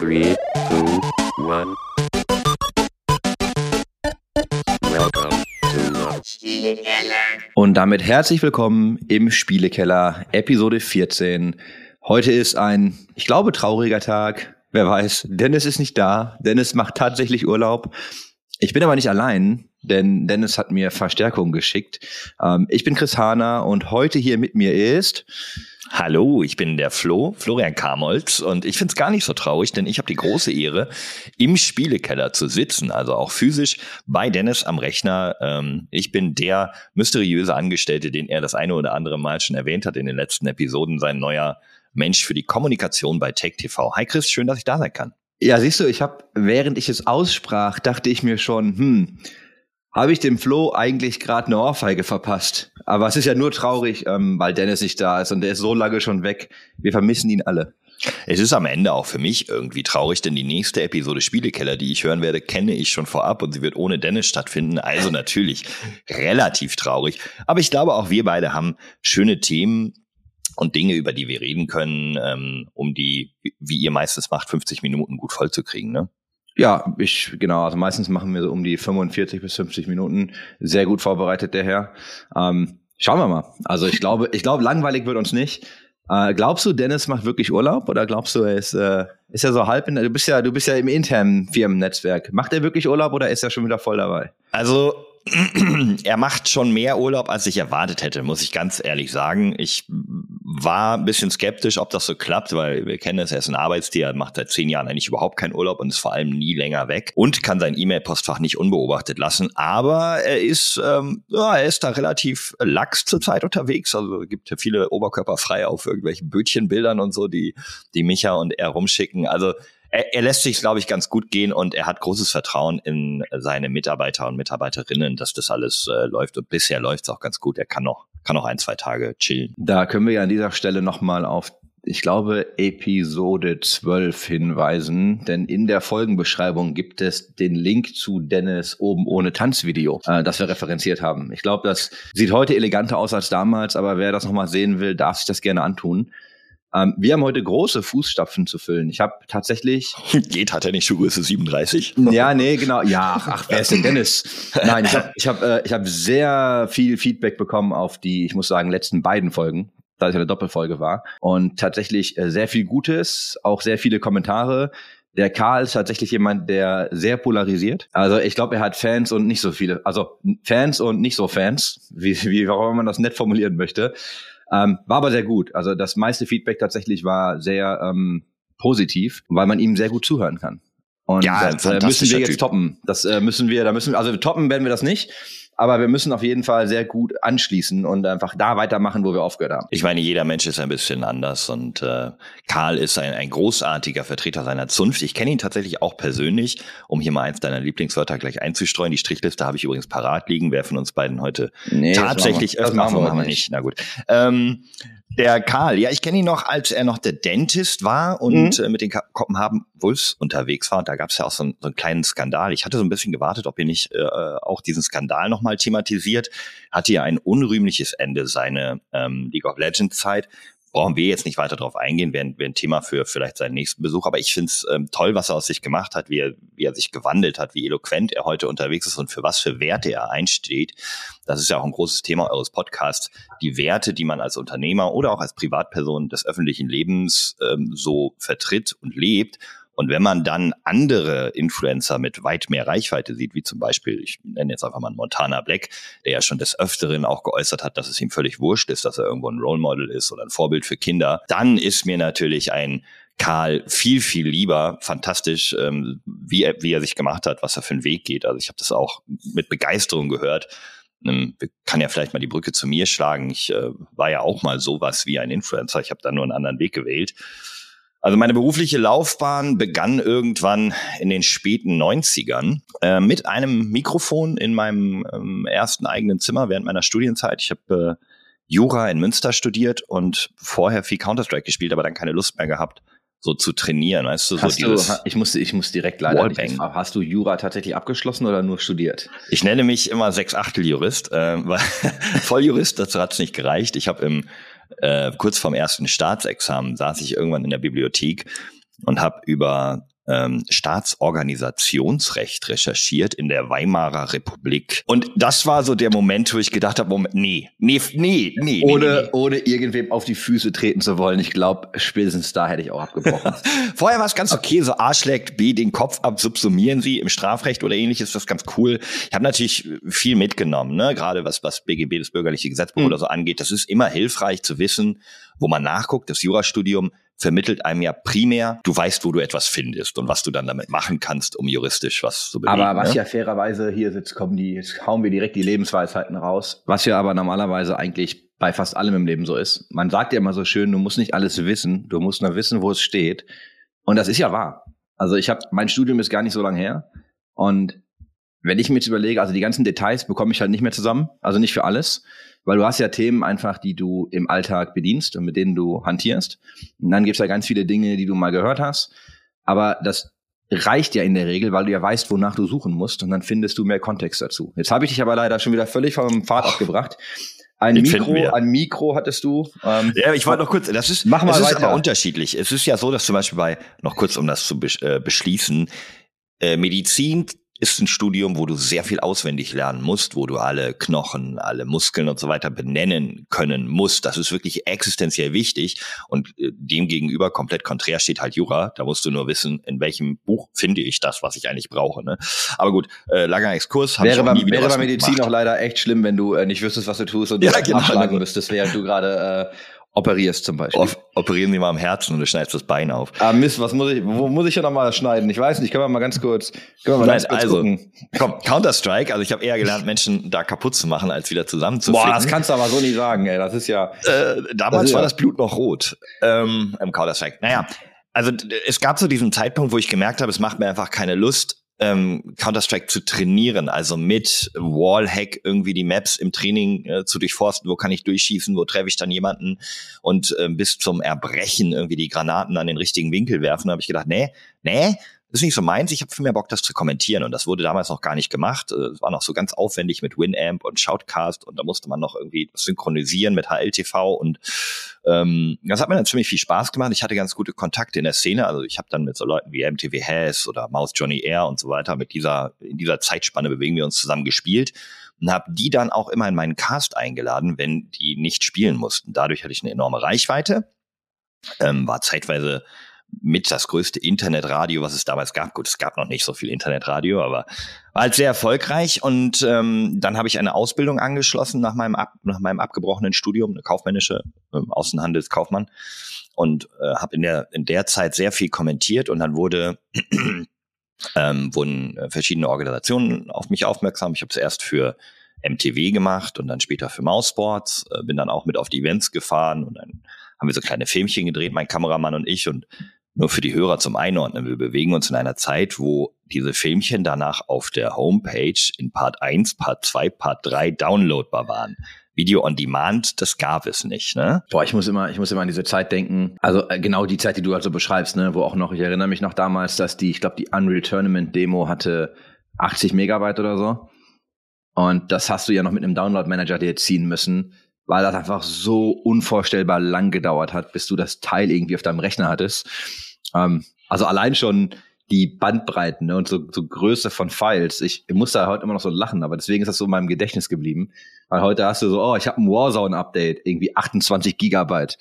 Three, two, one. Und damit herzlich willkommen im Spielekeller, Episode 14. Heute ist ein, ich glaube, trauriger Tag. Wer weiß, Dennis ist nicht da. Dennis macht tatsächlich Urlaub. Ich bin aber nicht allein, denn Dennis hat mir Verstärkung geschickt. Ähm, ich bin Chris Hahner und heute hier mit mir ist Hallo, ich bin der Flo, Florian Kamolz und ich find's gar nicht so traurig, denn ich habe die große Ehre, im Spielekeller zu sitzen, also auch physisch bei Dennis am Rechner. Ähm, ich bin der mysteriöse Angestellte, den er das eine oder andere Mal schon erwähnt hat in den letzten Episoden, sein neuer Mensch für die Kommunikation bei Tech TV. Hi Chris, schön, dass ich da sein kann. Ja, siehst du, ich habe, während ich es aussprach, dachte ich mir schon, hm, habe ich dem Flo eigentlich gerade eine Ohrfeige verpasst. Aber es ist ja nur traurig, ähm, weil Dennis nicht da ist und der ist so lange schon weg. Wir vermissen ihn alle. Es ist am Ende auch für mich irgendwie traurig, denn die nächste Episode Spielekeller, die ich hören werde, kenne ich schon vorab und sie wird ohne Dennis stattfinden. Also natürlich relativ traurig. Aber ich glaube, auch wir beide haben schöne Themen und Dinge, über die wir reden können, ähm, um die, wie ihr meistens macht, 50 Minuten gut vollzukriegen. Ne? Ja, ich, genau, also meistens machen wir so um die 45 bis 50 Minuten. Sehr gut vorbereitet, der Herr. Ähm, schauen wir mal. Also ich glaube, ich glaube, langweilig wird uns nicht. Äh, glaubst du, Dennis macht wirklich Urlaub oder glaubst du, er ist, äh, ist er so halb in, du bist ja, du bist ja im internen Firmennetzwerk. Macht er wirklich Urlaub oder ist er schon wieder voll dabei? Also er macht schon mehr Urlaub, als ich erwartet hätte, muss ich ganz ehrlich sagen. Ich war ein bisschen skeptisch, ob das so klappt, weil wir kennen es, er ist ein Arbeitstier, er macht seit zehn Jahren eigentlich überhaupt keinen Urlaub und ist vor allem nie länger weg und kann sein E-Mail-Postfach nicht unbeobachtet lassen. Aber er ist, ähm, ja, er ist da relativ lax zurzeit unterwegs. Also gibt ja viele Oberkörperfrei auf irgendwelchen Bötchenbildern und so, die, die Micha und er rumschicken. Also er, er lässt sich, glaube ich, ganz gut gehen und er hat großes Vertrauen in seine Mitarbeiter und Mitarbeiterinnen, dass das alles äh, läuft. Und bisher läuft es auch ganz gut. Er kann noch, kann noch ein, zwei Tage chillen. Da können wir ja an dieser Stelle nochmal auf ich glaube, Episode 12 hinweisen, denn in der Folgenbeschreibung gibt es den Link zu Dennis oben ohne Tanzvideo, äh, das wir referenziert haben. Ich glaube, das sieht heute eleganter aus als damals, aber wer das nochmal sehen will, darf sich das gerne antun. Ähm, wir haben heute große Fußstapfen zu füllen. Ich habe tatsächlich. Geht, hat er nicht Schuhgröße 37? Ja, nee, genau. Ja, ach, ach wer ist denn Dennis? Nein, ich habe ich hab, äh, ich hab sehr viel Feedback bekommen auf die, ich muss sagen, letzten beiden Folgen, da es ja eine Doppelfolge war. Und tatsächlich äh, sehr viel Gutes, auch sehr viele Kommentare. Der Karl ist tatsächlich jemand, der sehr polarisiert. Also ich glaube, er hat Fans und nicht so viele, also Fans und nicht so Fans, wie, wie warum man das nett formulieren möchte. Ähm, war aber sehr gut. Also das meiste Feedback tatsächlich war sehr ähm, positiv, weil man ihm sehr gut zuhören kann. Und Ja, das äh, müssen wir jetzt Typ. toppen. Das äh, müssen wir, da müssen, also toppen werden wir das nicht, aber wir müssen auf jeden Fall sehr gut anschließen und einfach da weitermachen, wo wir aufgehört haben. Ich meine, jeder Mensch ist ein bisschen anders und äh, Karl ist ein, ein großartiger Vertreter seiner Zunft. Ich kenne ihn tatsächlich auch persönlich, um hier mal eins deiner Lieblingswörter gleich einzustreuen. Die Strichliste habe ich übrigens parat liegen. Wer von uns beiden heute Nee, tatsächlich machen wir- machen wir nicht. Na gut. Ähm, der Karl, ja, ich kenne ihn noch, als er noch der Dentist war und Mhm. äh, mit den Kopenhagen Wolves unterwegs war. Und da gab es ja auch so, einen- so einen kleinen Skandal. Ich hatte so ein bisschen gewartet, ob ihr nicht äh, auch diesen Skandal nochmal thematisiert. Hatte ja ein unrühmliches Ende, seine ähm, League of Legends Zeit. Brauchen wir jetzt nicht weiter drauf eingehen, wäre wär ein Thema für vielleicht seinen nächsten Besuch. Aber ich finde es ähm, toll, was er aus sich gemacht hat, wie er, wie er sich gewandelt hat, wie eloquent er heute unterwegs ist und für was für Werte er einsteht. Das ist ja auch ein großes Thema eures Podcasts. Die Werte, die man als Unternehmer oder auch als Privatperson des öffentlichen Lebens ähm, so vertritt und lebt. Und wenn man dann andere Influencer mit weit mehr Reichweite sieht, wie zum Beispiel, ich nenne jetzt einfach mal Montana Black, der ja schon des Öfteren auch geäußert hat, dass es ihm völlig wurscht ist, dass er irgendwo ein Role Model ist oder ein Vorbild für Kinder, dann ist mir natürlich ein Karl viel, viel lieber, fantastisch, ähm, wie, er, wie er sich gemacht hat, was er für einen Weg geht. Also ich habe das auch mit Begeisterung gehört. Ähm, kann ja vielleicht mal die Brücke zu mir schlagen. Ich äh, war ja auch mal sowas wie ein Influencer. Ich habe da nur einen anderen Weg gewählt. Also meine berufliche Laufbahn begann irgendwann in den späten 90ern äh, mit einem Mikrofon in meinem ähm, ersten eigenen Zimmer während meiner Studienzeit. Ich habe äh, Jura in Münster studiert und vorher viel Counter-Strike gespielt, aber dann keine Lust mehr gehabt, so zu trainieren. Weißt du, so Hast du, dieses, ha- ich muss, ich muss direkt leider Wallbang. nicht fragen. Hast du Jura tatsächlich abgeschlossen oder nur studiert? Ich nenne mich immer sechs Achtel Jurist, äh, weil Volljurist, dazu hat's nicht gereicht. Ich habe im äh, kurz vorm ersten Staatsexamen saß ich irgendwann in der Bibliothek und habe über ähm, Staatsorganisationsrecht recherchiert in der Weimarer Republik. Und das war so der Moment, wo ich gedacht habe, Moment, nee, nee, nee, nee. Ohne, nee, nee. ohne irgendwem auf die Füße treten zu wollen. Ich glaube, spätestens da hätte ich auch abgebrochen. Vorher war es ganz okay, so A schlägt B den Kopf ab, subsumieren sie im Strafrecht oder ähnliches, das ist ganz cool. Ich habe natürlich viel mitgenommen, ne? gerade was, was BGB, das bürgerliche Gesetzbuch Mhm. oder so angeht. Das ist immer hilfreich zu wissen, wo man nachguckt. Das Jurastudium vermittelt einem ja primär, du weißt, wo du etwas findest und was du dann damit machen kannst, um juristisch was zu bewegen. Aber was ne? ja fairerweise hier jetzt kommen die, jetzt hauen wir direkt die Lebensweisheiten raus. Was ja aber normalerweise eigentlich bei fast allem im Leben so ist. Man sagt ja immer so schön, du musst nicht alles wissen, du musst nur wissen, wo es steht. Und das ist ja wahr. Also ich habe, mein Studium ist gar nicht so lange her. Und wenn ich mir jetzt überlege, also die ganzen Details bekomme ich halt nicht mehr zusammen, also nicht für alles, weil du hast ja Themen einfach, die du im Alltag bedienst und mit denen du hantierst. Und dann gibt's ja ganz viele Dinge, die du mal gehört hast. Aber das reicht ja in der Regel, weil du ja weißt, wonach du suchen musst und dann findest du mehr Kontext dazu. Jetzt habe ich dich aber leider schon wieder völlig vom Pfad abgebracht. Ein Den Mikro, ein Mikro hattest du. Ähm, Ja, ich wollte noch kurz, das ist, Mach mal es ist weiter. aber unterschiedlich. Es ist ja so, dass zum Beispiel bei, noch kurz, um das zu äh, beschließen, äh, Medizin ist ein Studium, wo du sehr viel auswendig lernen musst, wo du alle Knochen, alle Muskeln und so weiter benennen können musst. Das ist wirklich existenziell wichtig und äh, dem gegenüber komplett konträr steht halt Jura. Da musst du nur wissen, in welchem Buch finde ich das, was ich eigentlich brauche. Ne? Aber gut, äh, langer Exkurs. wäre bei, wäre bei Medizin auch leider echt schlimm, wenn du äh, nicht wüsstest, was du tust und Ja, genau. nachschlagen müsstest, während du gerade äh, operierst zum Beispiel. Op- Operieren Sie mal am Herzen und du schneidest das Bein auf. Ah Mist, was muss ich, wo muss ich denn noch mal schneiden? Ich weiß nicht, können wir mal ganz kurz, können wir mal Nein, ganz kurz also, gucken. Komm, Counter-Strike, also ich habe eher gelernt, Menschen da kaputt zu machen, als wieder zusammenzuficken. Boah, das kannst du aber so nicht sagen, ey. Das ist ja. äh, damals Das war ja- das Blut noch rot ähm, im Counter-Strike. Naja, also es gab so diesen Zeitpunkt, wo ich gemerkt habe, es macht mir einfach keine Lust, ähm, Counter-Strike zu trainieren, also mit Wallhack irgendwie die Maps im Training äh, zu durchforsten, wo kann ich durchschießen, wo treffe ich dann jemanden und ähm, bis zum Erbrechen irgendwie die Granaten an den richtigen Winkel werfen, habe ich gedacht, nee, nee, ist nicht so meins, ich habe viel mehr Bock, das zu kommentieren und das wurde damals noch gar nicht gemacht. Äh, Es war noch so ganz aufwendig mit Winamp und Shoutcast und da musste man noch irgendwie synchronisieren mit HLTV und ähm, das hat mir dann ziemlich viel Spaß gemacht. Ich hatte ganz gute Kontakte in der Szene, also ich habe dann mit so Leuten wie MTV Has oder Mouse Johnny Air und so weiter mit dieser in dieser Zeitspanne bewegen wir uns zusammen gespielt und habe die dann auch immer in meinen Cast eingeladen, wenn die nicht spielen mussten. Dadurch hatte ich eine enorme Reichweite, ähm, war zeitweise mit das größte Internetradio, was es damals gab. Gut, es gab noch nicht so viel Internetradio, aber war halt sehr erfolgreich. Und ähm, dann habe ich eine Ausbildung angeschlossen nach meinem, ab, nach meinem abgebrochenen Studium, eine kaufmännische ähm, Außenhandelskaufmann. Und äh, habe in der, in der Zeit sehr viel kommentiert und dann wurde ähm, wurden äh, verschiedene Organisationen auf mich aufmerksam. Ich habe zuerst für MTV gemacht und dann später für Mouseboards, äh, bin dann auch mit auf die Events gefahren und dann haben wir so kleine Filmchen gedreht, mein Kameramann und ich und nur für die Hörer zum Einordnen. Wir bewegen uns in einer Zeit, wo diese Filmchen danach auf der Homepage in Part 1, Part 2, Part 3 downloadbar waren. Video on Demand, das gab es nicht, ne? Boah, ich muss immer, ich muss immer an diese Zeit denken. Also äh, genau die Zeit, die du also beschreibst, ne, wo auch noch, ich erinnere mich noch damals, dass die, ich glaube, die Unreal Tournament Demo hatte 80 Megabyte oder so. Und das hast du ja noch mit einem Download Manager dir ziehen müssen, weil das einfach so unvorstellbar lang gedauert hat, bis du das Teil irgendwie auf deinem Rechner hattest. Ähm, also allein schon die Bandbreiten ne, und so, so Größe von Files. Ich, ich muss da heute immer noch so lachen, aber deswegen ist das so in meinem Gedächtnis geblieben. Weil heute hast du so, oh, ich habe ein Warzone-Update, irgendwie 28 Gigabyte.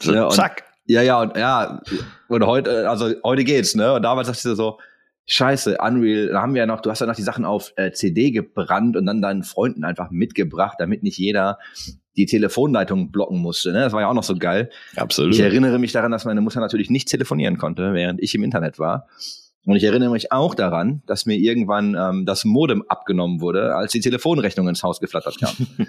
So, und- zack. Ja, ja, und ja, und heute, also heute geht's, ne? Und damals dachte ich so, Scheiße, Unreal, da haben wir ja noch, du hast ja noch die Sachen auf äh, CD gebrannt und dann deinen Freunden einfach mitgebracht, damit nicht jeder die Telefonleitung blocken musste. Ne? Das war ja auch noch so geil. Absolut. Ich erinnere mich daran, dass meine Mutter natürlich nicht telefonieren konnte, während ich im Internet war. Und ich erinnere mich auch daran, dass mir irgendwann ähm, das Modem abgenommen wurde, als die Telefonrechnung ins Haus geflattert kam.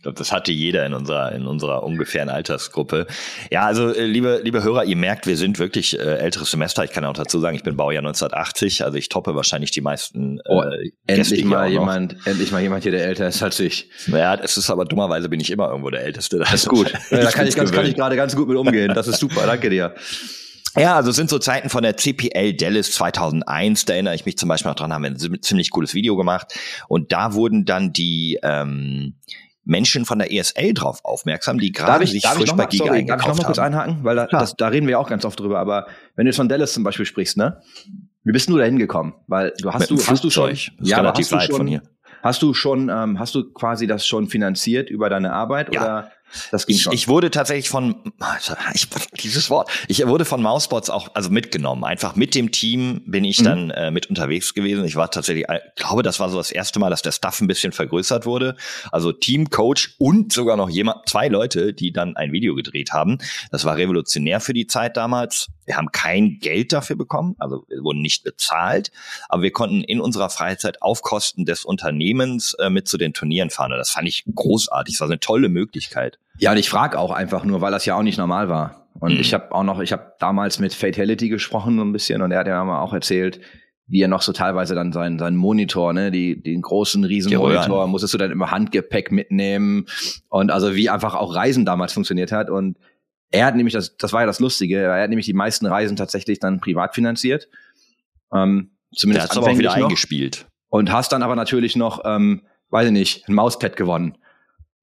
Ich glaube, das hatte jeder in unserer, in unserer ungefähren Altersgruppe. Ja, also äh, liebe, liebe Hörer, ihr merkt, wir sind wirklich äh, älteres Semester. Ich kann auch dazu sagen, ich bin Baujahr 1980, also ich toppe wahrscheinlich die meisten Oh, äh, Gäste endlich mal jemand, endlich mal jemand hier, der älter ist als ich. Ja, es ist aber dummerweise bin ich immer irgendwo der Älteste. Das ist gut. Ja, da kann ich, ganz, kann ich gerade ganz gut mit umgehen. Das ist super. Danke dir. Ja, also es sind so Zeiten von der CPL Dallas 2001, da erinnere ich mich zum Beispiel noch dran, haben wir ein zi- ziemlich cooles Video gemacht und da wurden dann die ähm, Menschen von der ESL drauf aufmerksam, die gerade sich darf frisch bei Giga sorry, darf ich noch mal eingekauft kurz einhaken? Weil da, das, da reden wir auch ganz oft drüber. Aber wenn du jetzt von Dallas zum Beispiel sprichst, ne? Wie bist du da hingekommen? Weil du hast Mit du, hast du schon, ja, relativ hast du schon, von hier. Hast du schon, ähm, hast du quasi das schon finanziert über deine Arbeit Ja. oder das ging Ich, schon? ich wurde tatsächlich von, ich, dieses Wort, ich wurde von Mousebots auch, also mitgenommen. Einfach mit dem Team bin ich Mhm. dann äh, mit unterwegs gewesen. Ich war tatsächlich, ich glaube, das war so das erste Mal, dass der Staff ein bisschen vergrößert wurde. Also Team, Coach und sogar noch jemand, zwei Leute, die dann ein Video gedreht haben. Das war revolutionär für die Zeit damals. Wir haben kein Geld dafür bekommen, also wir wurden nicht bezahlt, aber wir konnten in unserer Freizeit auf Kosten des Unternehmens äh, mit zu den Turnieren fahren. Und das fand ich großartig. Das war eine tolle Möglichkeit. Ja, und ich frage auch einfach nur, weil das ja auch nicht normal war. Und Mhm. ich habe auch noch, ich habe damals mit Fatality gesprochen so ein bisschen und er hat ja mal auch erzählt, wie er noch so teilweise dann seinen, seinen Monitor, ne, die, den großen Riesenmonitor, musstest du dann immer Handgepäck mitnehmen und also wie einfach auch Reisen damals funktioniert hat und er hat nämlich, das, das war ja das Lustige, er hat nämlich die meisten Reisen tatsächlich dann privat finanziert. Ähm, Der zumindest hat es aber auch wieder noch. eingespielt. Und hast dann aber natürlich noch, ähm, weiß ich nicht, ein Mauspad gewonnen.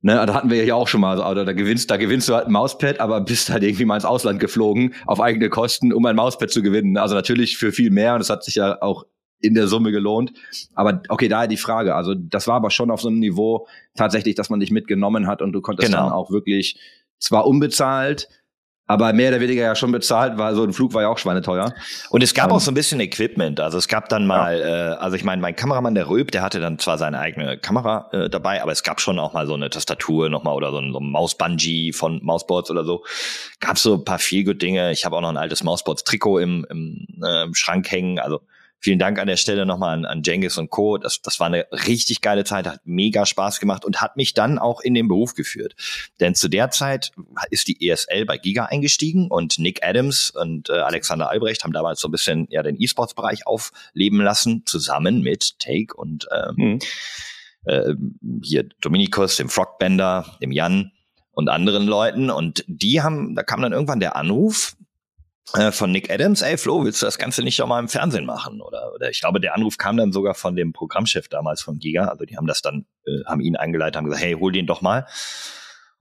Ne, da hatten wir ja auch schon mal, also da gewinnst, da gewinnst du halt ein Mauspad, aber bist halt irgendwie mal ins Ausland geflogen auf eigene Kosten, um ein Mauspad zu gewinnen. Also natürlich für viel mehr und das hat sich ja auch in der Summe gelohnt. Aber okay, daher die Frage. Also das war aber schon auf so einem Niveau tatsächlich, dass man dich mitgenommen hat und du konntest Genau. dann auch wirklich zwar unbezahlt, aber mehr oder weniger ja schon bezahlt, weil so ein Flug war ja auch schweineteuer. Und es gab Ähm, auch so ein bisschen Equipment. Also es gab dann mal, äh, also ich meine, mein Kameramann, der Röb, der hatte dann zwar seine eigene Kamera äh, dabei, aber es gab schon auch mal so eine Tastatur nochmal oder so ein, so ein Mausbungee von Mouseboards oder so. Gab so ein paar Feelgood-Dinge. Ich habe auch noch ein altes Mouseboards-Trikot im, im, äh, im Schrank hängen. Also vielen Dank an der Stelle nochmal an, an Jengis und Co. Das, das war eine richtig geile Zeit, hat mega Spaß gemacht und hat mich dann auch in den Beruf geführt. Denn zu der Zeit ist die ESL bei Giga eingestiegen und Nick Adams und äh, Alexander Albrecht haben damals so ein bisschen ja den E-Sports-Bereich aufleben lassen, zusammen mit Take und ähm, äh, hier Dominikus, dem Frogbender, dem Jan und anderen Leuten. Und die haben, da kam dann irgendwann der Anruf von Nick Adams, ey Flo, willst du das Ganze nicht auch mal im Fernsehen machen? Oder, oder ich glaube, der Anruf kam dann sogar von dem Programmchef damals von Giga. Also die haben das dann, äh, haben ihn eingeleitet, haben gesagt, hey, hol den doch mal.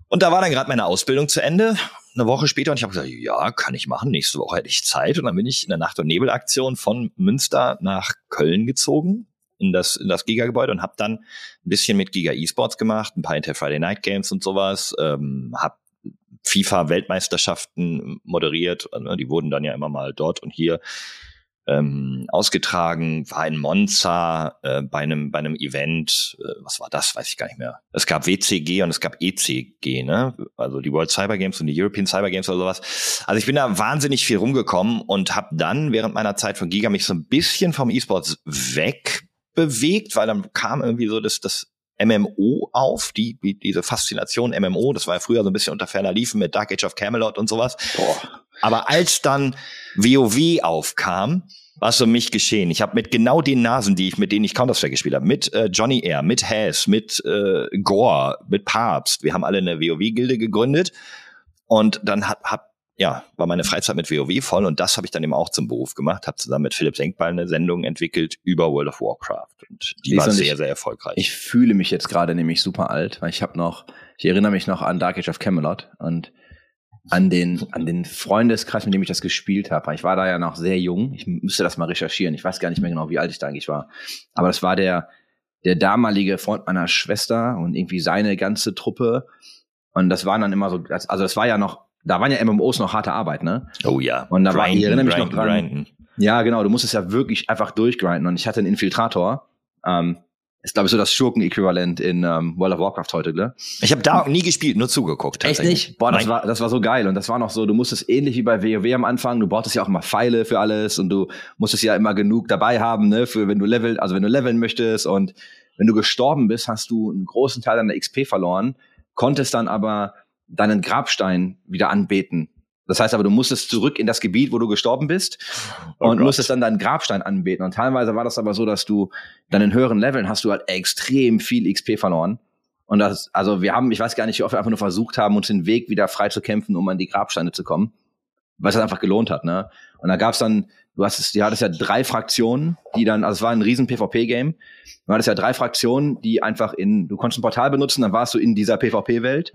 Und da war dann gerade meine Ausbildung zu Ende, eine Woche später, und ich habe gesagt, ja, kann ich machen, nächste Woche hätte ich Zeit. Und dann bin ich in der Nacht- und Nebelaktion von Münster nach Köln gezogen, in das, in das Giga-Gebäude und habe dann ein bisschen mit Giga E-Sports gemacht, ein paar Inter Friday Night Games und sowas, ähm, habe FIFA-Weltmeisterschaften moderiert, also die wurden dann ja immer mal dort und hier ähm, ausgetragen, war in Monza äh, bei einem bei einem Event, äh, was war das, weiß ich gar nicht mehr. Es gab WCG und es gab ECG, ne? Also die World Cyber Games und die European Cyber Games oder sowas. Also ich bin da wahnsinnig viel rumgekommen und habe dann während meiner Zeit von Giga mich so ein bisschen vom E-Sports wegbewegt, weil dann kam irgendwie so das das MMO auf, die, die diese Faszination MMO, das war ja früher so ein bisschen unter ferner Liefen mit Dark Age of Camelot und sowas. Boah. Aber als dann WoW aufkam, war es um mich geschehen. Ich habe mit genau den Nasen, die ich mit denen ich Counter-Strike gespielt habe, mit äh, Johnny Air, mit Haz, mit äh, Gore, mit Papst, wir haben alle eine WoW-Gilde gegründet und dann hat, hab, ja, war meine Freizeit mit WoW voll und das habe ich dann eben auch zum Beruf gemacht, habe zusammen mit Philipp Senkbeil eine Sendung entwickelt über World of Warcraft und die Siehst war sehr, ich- sehr erfolgreich. Ich fühle mich jetzt gerade nämlich super alt, weil ich habe noch, ich erinnere mich noch an Dark Age of Camelot und an den, an den Freundeskreis, mit dem ich das gespielt habe. Ich war da ja noch sehr jung. Ich müsste das mal recherchieren. Ich weiß gar nicht mehr genau, wie alt ich da eigentlich war. Aber das war der, der damalige Freund meiner Schwester und irgendwie seine ganze Truppe. Und das waren dann immer so, also das war ja noch, da waren ja MMOs noch harte Arbeit, ne? oh ja. Und da war- ich erinnere mich noch grinden, dran. grinden. Ja, genau. Du musstest ja wirklich einfach durchgrinden. Und ich hatte einen Infiltrator. Ähm, ist, glaube ich, so das Schurken-Äquivalent in ähm, World of Warcraft heute, ne? Ich habe da nie gespielt, nur zugeguckt. Echt nicht? Boah, das Nein. war, das war so geil. Und das war noch so, du musstest ähnlich wie bei WoW am Anfang, du brauchtest ja auch immer Pfeile für alles und du musstest ja immer genug dabei haben, ne, für wenn du level, also wenn du leveln möchtest und wenn du gestorben bist, hast du einen großen Teil deiner XP verloren, konntest dann aber deinen Grabstein wieder anbeten. Das heißt aber, du musstest zurück in das Gebiet, wo du gestorben bist Oh und Gott. musstest dann deinen Grabstein anbeten. Und teilweise war das aber so, dass du dann in höheren Leveln hast du halt extrem viel XP verloren. Und das, also wir haben, ich weiß gar nicht, wie oft wir einfach nur versucht haben, uns den Weg wieder frei zu kämpfen, um an die Grabsteine zu kommen. Weil es halt einfach gelohnt hat, ne? Und da gab's dann du hast es, du hattest ja drei Fraktionen, die dann, also es war ein riesen PvP-Game. Du hattest ja drei Fraktionen, die einfach in, du konntest ein Portal benutzen, dann warst du in dieser PvP-Welt.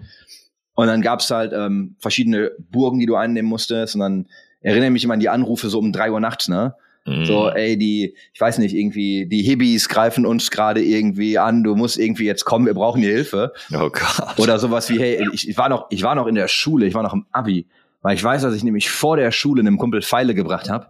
Und dann gab's halt ähm, verschiedene Burgen, die du einnehmen musstest. Und dann erinnere mich immer an die Anrufe so um drei Uhr nachts, ne? Mhm. So, ey, die, ich weiß nicht, irgendwie, die Hibis greifen uns gerade irgendwie an, du musst irgendwie jetzt kommen, wir brauchen die Hilfe. Oh Gott. Oder sowas wie, hey, ich, ich war noch, ich war noch in der Schule, ich war noch im Abi. Weil ich weiß, dass ich nämlich vor der Schule einem Kumpel Pfeile gebracht habe,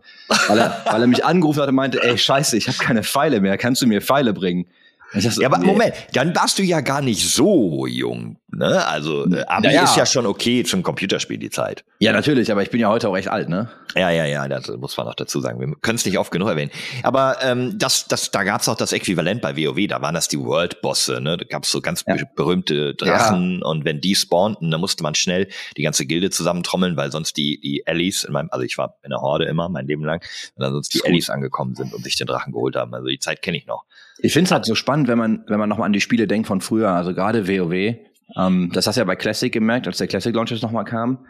weil er, weil er mich angerufen hat und meinte, ey, scheiße, ich habe keine Pfeile mehr, kannst du mir Pfeile bringen? Und ich dachte so, Ja, aber nee. Moment, dann warst du ja gar nicht so jung, ne? Also, äh, Abi Naja. ist ja schon okay zum Computerspiel die Zeit. Ja, natürlich, aber ich bin ja heute auch recht alt, ne? Ja, ja, ja, das muss man noch dazu sagen. Wir können es nicht oft genug erwähnen. Aber ähm, das, das, da gab's auch das Äquivalent bei WoW, da waren das die World-Bosse, ne? Da gab's so ganz Ja. be- berühmte Drachen und wenn die spawnten, dann musste man schnell die ganze Gilde zusammentrommeln, weil sonst die, die Allies, in meinem, also ich war in der Horde immer, mein Leben lang, und dann sonst die. Allies angekommen sind und sich den Drachen geholt haben. Also die Zeit kenne ich noch. Ich finde es halt so spannend, wenn man, wenn man nochmal an die Spiele denkt von früher, also gerade WoW. Ähm, das hast du ja bei Classic gemerkt, als der Classic Launches nochmal kam.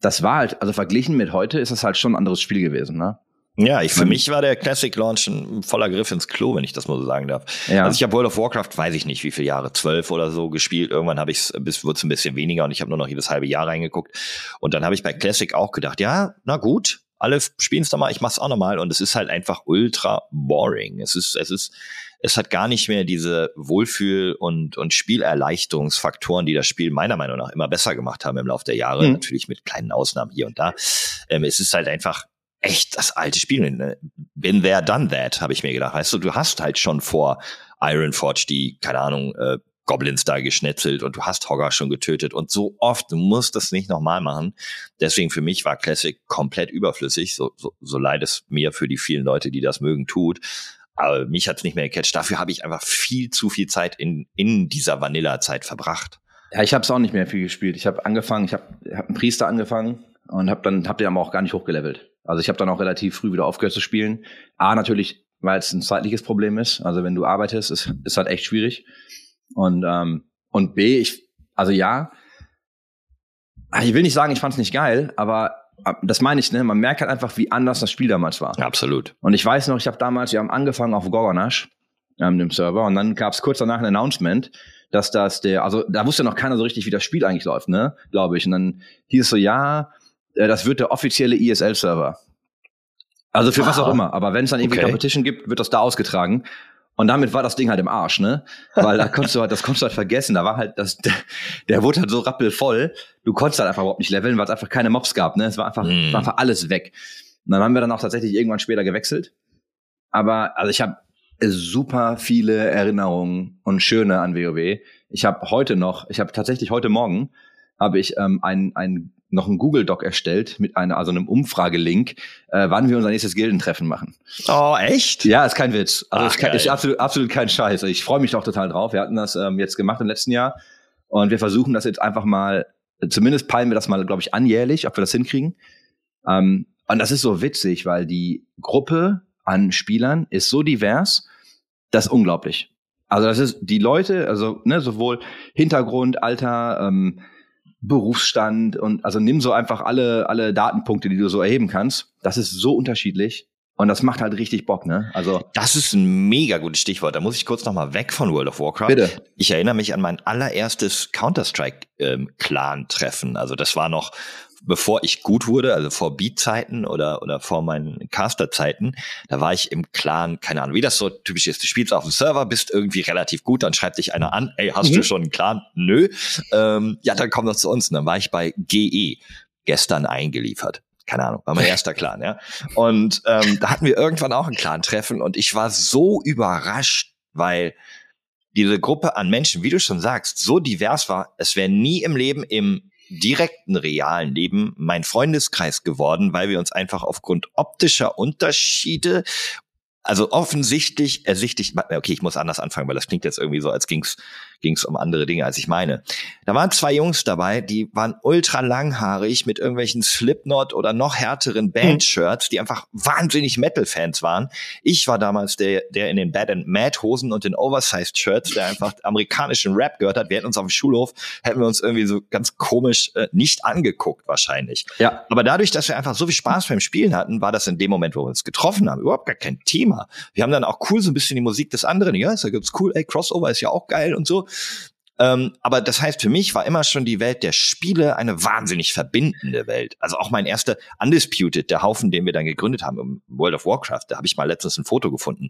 Das war halt, also verglichen mit heute ist das halt schon ein anderes Spiel gewesen, ne? Ja, ich, für mich war der Classic Launch ein voller Griff ins Klo, wenn ich das mal so sagen darf. Ja. Also ich habe World of Warcraft, weiß ich nicht, wie viele Jahre, zwölf oder so gespielt. Irgendwann habe ich es, bis wurde es ein bisschen weniger und ich habe nur noch jedes halbe Jahr reingeguckt. Und dann habe ich bei Classic auch gedacht, ja, na gut, alle spielen es doch mal, ich mach's auch noch mal. Und es ist halt einfach ultra boring. Es ist, es ist, es hat gar nicht mehr diese Wohlfühl- und, und Spielerleichterungsfaktoren, die das Spiel meiner Meinung nach immer besser gemacht haben im Laufe der Jahre. Mhm. Natürlich mit kleinen Ausnahmen hier und da. Ähm, es ist halt einfach echt das alte Spiel. Ne? Been there, done that, habe ich mir gedacht. Weißt du, du hast halt schon vor Ironforge die, keine Ahnung, äh, Goblins da geschnetzelt und du hast Hogger schon getötet und so oft, du musst das nicht nochmal machen. Deswegen für mich war Classic komplett überflüssig, so, so, so leid es mir für die vielen Leute, die das mögen, tut. Aber mich hat's nicht mehr gecatcht. Dafür habe ich einfach viel zu viel Zeit in, in dieser Vanilla-Zeit verbracht. Ja, ich habe es auch nicht mehr viel gespielt. Ich habe angefangen, ich habe hab einen Priester angefangen und habe dann hab den aber auch gar nicht hochgelevelt. Also ich habe dann auch relativ früh wieder aufgehört zu spielen. A natürlich, weil es ein zeitliches Problem ist. Also wenn du arbeitest, ist ist halt echt schwierig. Und ähm, und B, ich also ja, ich will nicht sagen, ich fand es nicht geil, aber äh, das meine ich, ne? Man merkt halt einfach, wie anders das Spiel damals war. Absolut. Und ich weiß noch, ich habe damals, wir haben angefangen auf Gorgonash, ähm, dem Server, und dann gab es kurz danach ein Announcement, dass das der, also da wusste noch keiner so richtig, wie das Spiel eigentlich läuft, ne, glaube ich. Und dann hieß es so, ja, äh, das wird der offizielle ESL-Server. Also für was Aha. auch immer. Aber wenn es dann irgendwie Okay. Competition gibt, wird das da ausgetragen. Und damit war das Ding halt im Arsch, ne? Weil da konntest du halt, das konntest du halt vergessen. Da war halt das, der, der wurde halt so rappelvoll. Du konntest halt einfach überhaupt nicht leveln, weil es einfach keine Mobs gab, ne? Es war einfach, Mhm. war einfach alles weg. Und dann haben wir dann auch tatsächlich irgendwann später gewechselt. Aber also ich habe super viele Erinnerungen und schöne an WoW. Ich habe heute noch, ich habe tatsächlich heute Morgen habe ich ähm, ein, ein noch einen Google Doc erstellt mit einer also einem Umfragelink, äh, wann wir unser nächstes Gildentreffen machen. Oh, echt? Ja, ist kein Witz. Also Ach, ist, kein, ist absolut absolut kein Scheiß. Ich freue mich doch total drauf. Wir hatten das ähm, jetzt gemacht im letzten Jahr und wir versuchen das jetzt einfach mal. Zumindest peilen wir das mal, glaube ich, anjährlich, ob wir das hinkriegen. Ähm, und das ist so witzig, weil die Gruppe an Spielern ist so divers, das ist unglaublich. Also das ist die Leute, also ne, sowohl Hintergrund, Alter, ähm, Berufsstand und also nimm so einfach alle alle Datenpunkte, die du so erheben kannst. Das ist so unterschiedlich und das macht halt richtig Bock, ne? Also Das ist ein mega gutes Stichwort. Da muss ich kurz noch mal weg von World of Warcraft. bitte. Ich erinnere mich an mein allererstes Counter-Strike-Clan-Treffen. also das war noch, bevor ich gut wurde, also vor Beat-Zeiten oder, oder vor meinen Caster-Zeiten. Da war ich im Clan, keine Ahnung, wie das so typisch ist. Du spielst auf dem Server, bist irgendwie relativ gut, dann schreibt dich einer an, ey, hast Mhm. du schon einen Clan? Nö. Ähm, ja, dann komm doch zu uns. Und dann war ich bei GE gestern eingeliefert. Keine Ahnung, war mein erster Clan, ja. Und ähm, da hatten wir irgendwann auch ein Clan-Treffen und ich war so überrascht, weil diese Gruppe an Menschen, wie du schon sagst, so divers war, es wäre nie im Leben, im direkten realen Leben mein Freundeskreis geworden, weil wir uns einfach aufgrund optischer Unterschiede, also offensichtlich ersichtlich, okay, ich muss anders anfangen, weil das klingt jetzt irgendwie so, als ging's ging es um andere Dinge, als ich meine. Da waren zwei Jungs dabei, die waren ultra langhaarig mit irgendwelchen Slipknot oder noch härteren Bandshirts, die einfach wahnsinnig Metal-Fans waren. Ich war damals der, der in den Bad and Mad Hosen und den Oversized Shirts, der einfach amerikanischen Rap gehört hat. Wir hätten uns auf dem Schulhof, hätten wir uns irgendwie so ganz komisch äh, nicht angeguckt wahrscheinlich. Ja. Aber dadurch, dass wir einfach so viel Spaß beim Spielen hatten, war das in dem Moment, wo wir uns getroffen haben, überhaupt gar kein Thema. Wir haben dann auch cool so ein bisschen die Musik des anderen. Ja, ist ja ganz cool. Ey, Crossover ist ja auch geil und so. Ähm, aber das heißt, für mich war immer schon die Welt der Spiele eine wahnsinnig verbindende Welt. Also auch mein erster Undisputed, der Haufen, den wir dann gegründet haben im World of Warcraft, da habe ich mal letztens ein Foto gefunden.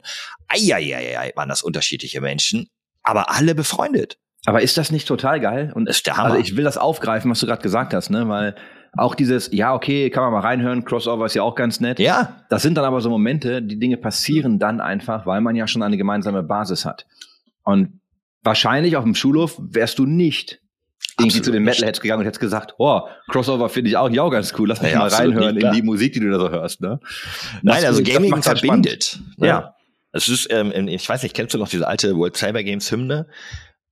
Eieiei, waren das unterschiedliche Menschen, aber alle befreundet. Aber ist das nicht total geil? Und ist der Hammer. Also ich will das aufgreifen, was du gerade gesagt hast, ne? Weil auch dieses, ja, okay, kann man mal reinhören, Crossover ist ja auch ganz nett. Ja, Das sind dann aber so Momente, die Dinge passieren dann einfach, weil man ja schon eine gemeinsame Basis hat. Und wahrscheinlich auf dem Schulhof wärst du nicht irgendwie Absolut zu den. Metalheads gegangen und hättest gesagt, oh, Crossover finde ich auch, ja, auch ganz cool, lass mich Ja, mal reinhören in die Musik, die du da so hörst. Ne? Nein, also Gaming halt verbindet. ne? Ja. Es ist, ähm, ich weiß nicht, kennst du noch diese alte World Cyber Games Hymne?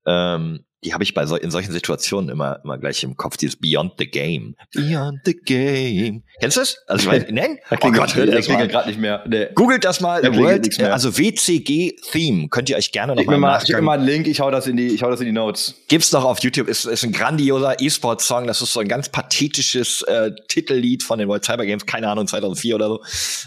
Ähm, die habe ich bei so, in solchen Situationen immer, immer gleich im Kopf, dieses Beyond the Game. Beyond the Game. Kennst du das? Also ich weiß, nein? Oh Gott, mal. klingelt gerade nicht mehr. Nee. Googelt das mal. World, also WCG Theme. Könnt ihr euch gerne noch Schick mal mal, mir Nachgang mal einen Link, ich hau das in die, ich hau das in die Notes. Gibt's doch auf YouTube, ist, ist ein grandioser E-Sport-Song. Das ist so ein ganz pathetisches äh, Titellied von den World Cyber Games, keine Ahnung, 2004 oder so.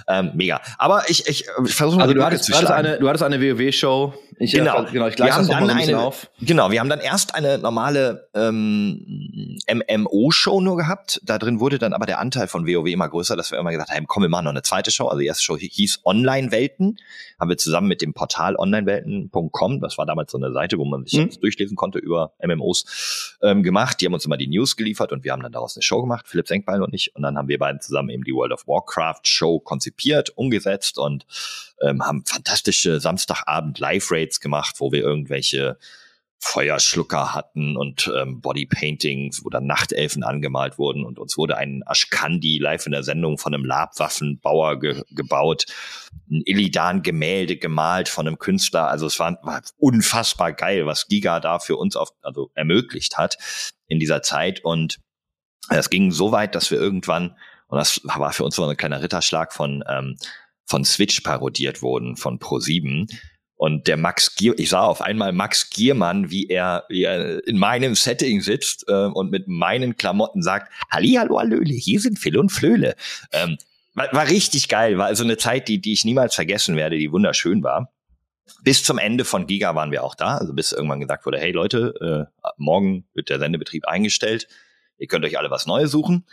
Ähm, mega. Aber ich, ich, ich versuche mal Also du hattest, zu du hattest eine, du hattest eine WoW-Show. Ich, Genau. äh, genau, ich Wir gleiche haben das dann eine- auf. Genau, wir haben dann erst eine normale ähm, MMO-Show nur gehabt. Da drin wurde dann aber der Anteil von WoW immer größer, dass wir immer gesagt haben, komm, wir machen noch eine zweite Show. Also die erste Show hieß Online-Welten. Haben wir zusammen mit dem Portal onlinewelten.com, das war damals so eine Seite, wo man sich Mhm. durchlesen konnte über MMOs, ähm, gemacht. Die haben uns immer die News geliefert und wir haben dann daraus eine Show gemacht, Philipp Senkbeil und ich. Und dann haben wir beiden zusammen eben die World of Warcraft Show konzipiert, umgesetzt und ähm, haben fantastische Samstagabend Live-Rates gemacht, wo wir irgendwelche Feuerschlucker hatten und ähm, Bodypaintings, dann Nachtelfen angemalt wurden und uns wurde ein Ashkandi live in der Sendung von einem Labwaffenbauer ge gebaut, ein Illidan-Gemälde gemalt von einem Künstler. Also es war, war unfassbar geil, was Giga da für uns auf, also ermöglicht hat in dieser Zeit und es ging so weit, dass wir irgendwann, und das war für uns so ein kleiner Ritterschlag von, ähm, von Switch parodiert wurden, von Pro7. Und der Max Gier, ich sah auf einmal Max Giermann, wie er, wie er in meinem Setting sitzt äh, und mit meinen Klamotten sagt, Hallihallo, Hallöle, hier sind Phil und Flöle. Ähm, war, war richtig geil, war also eine Zeit, die, die ich niemals vergessen werde, die wunderschön war. Bis zum Ende von Giga waren wir auch da, also bis irgendwann gesagt wurde, hey Leute, äh, morgen wird der Sendebetrieb eingestellt, ihr könnt euch alle was Neues suchen.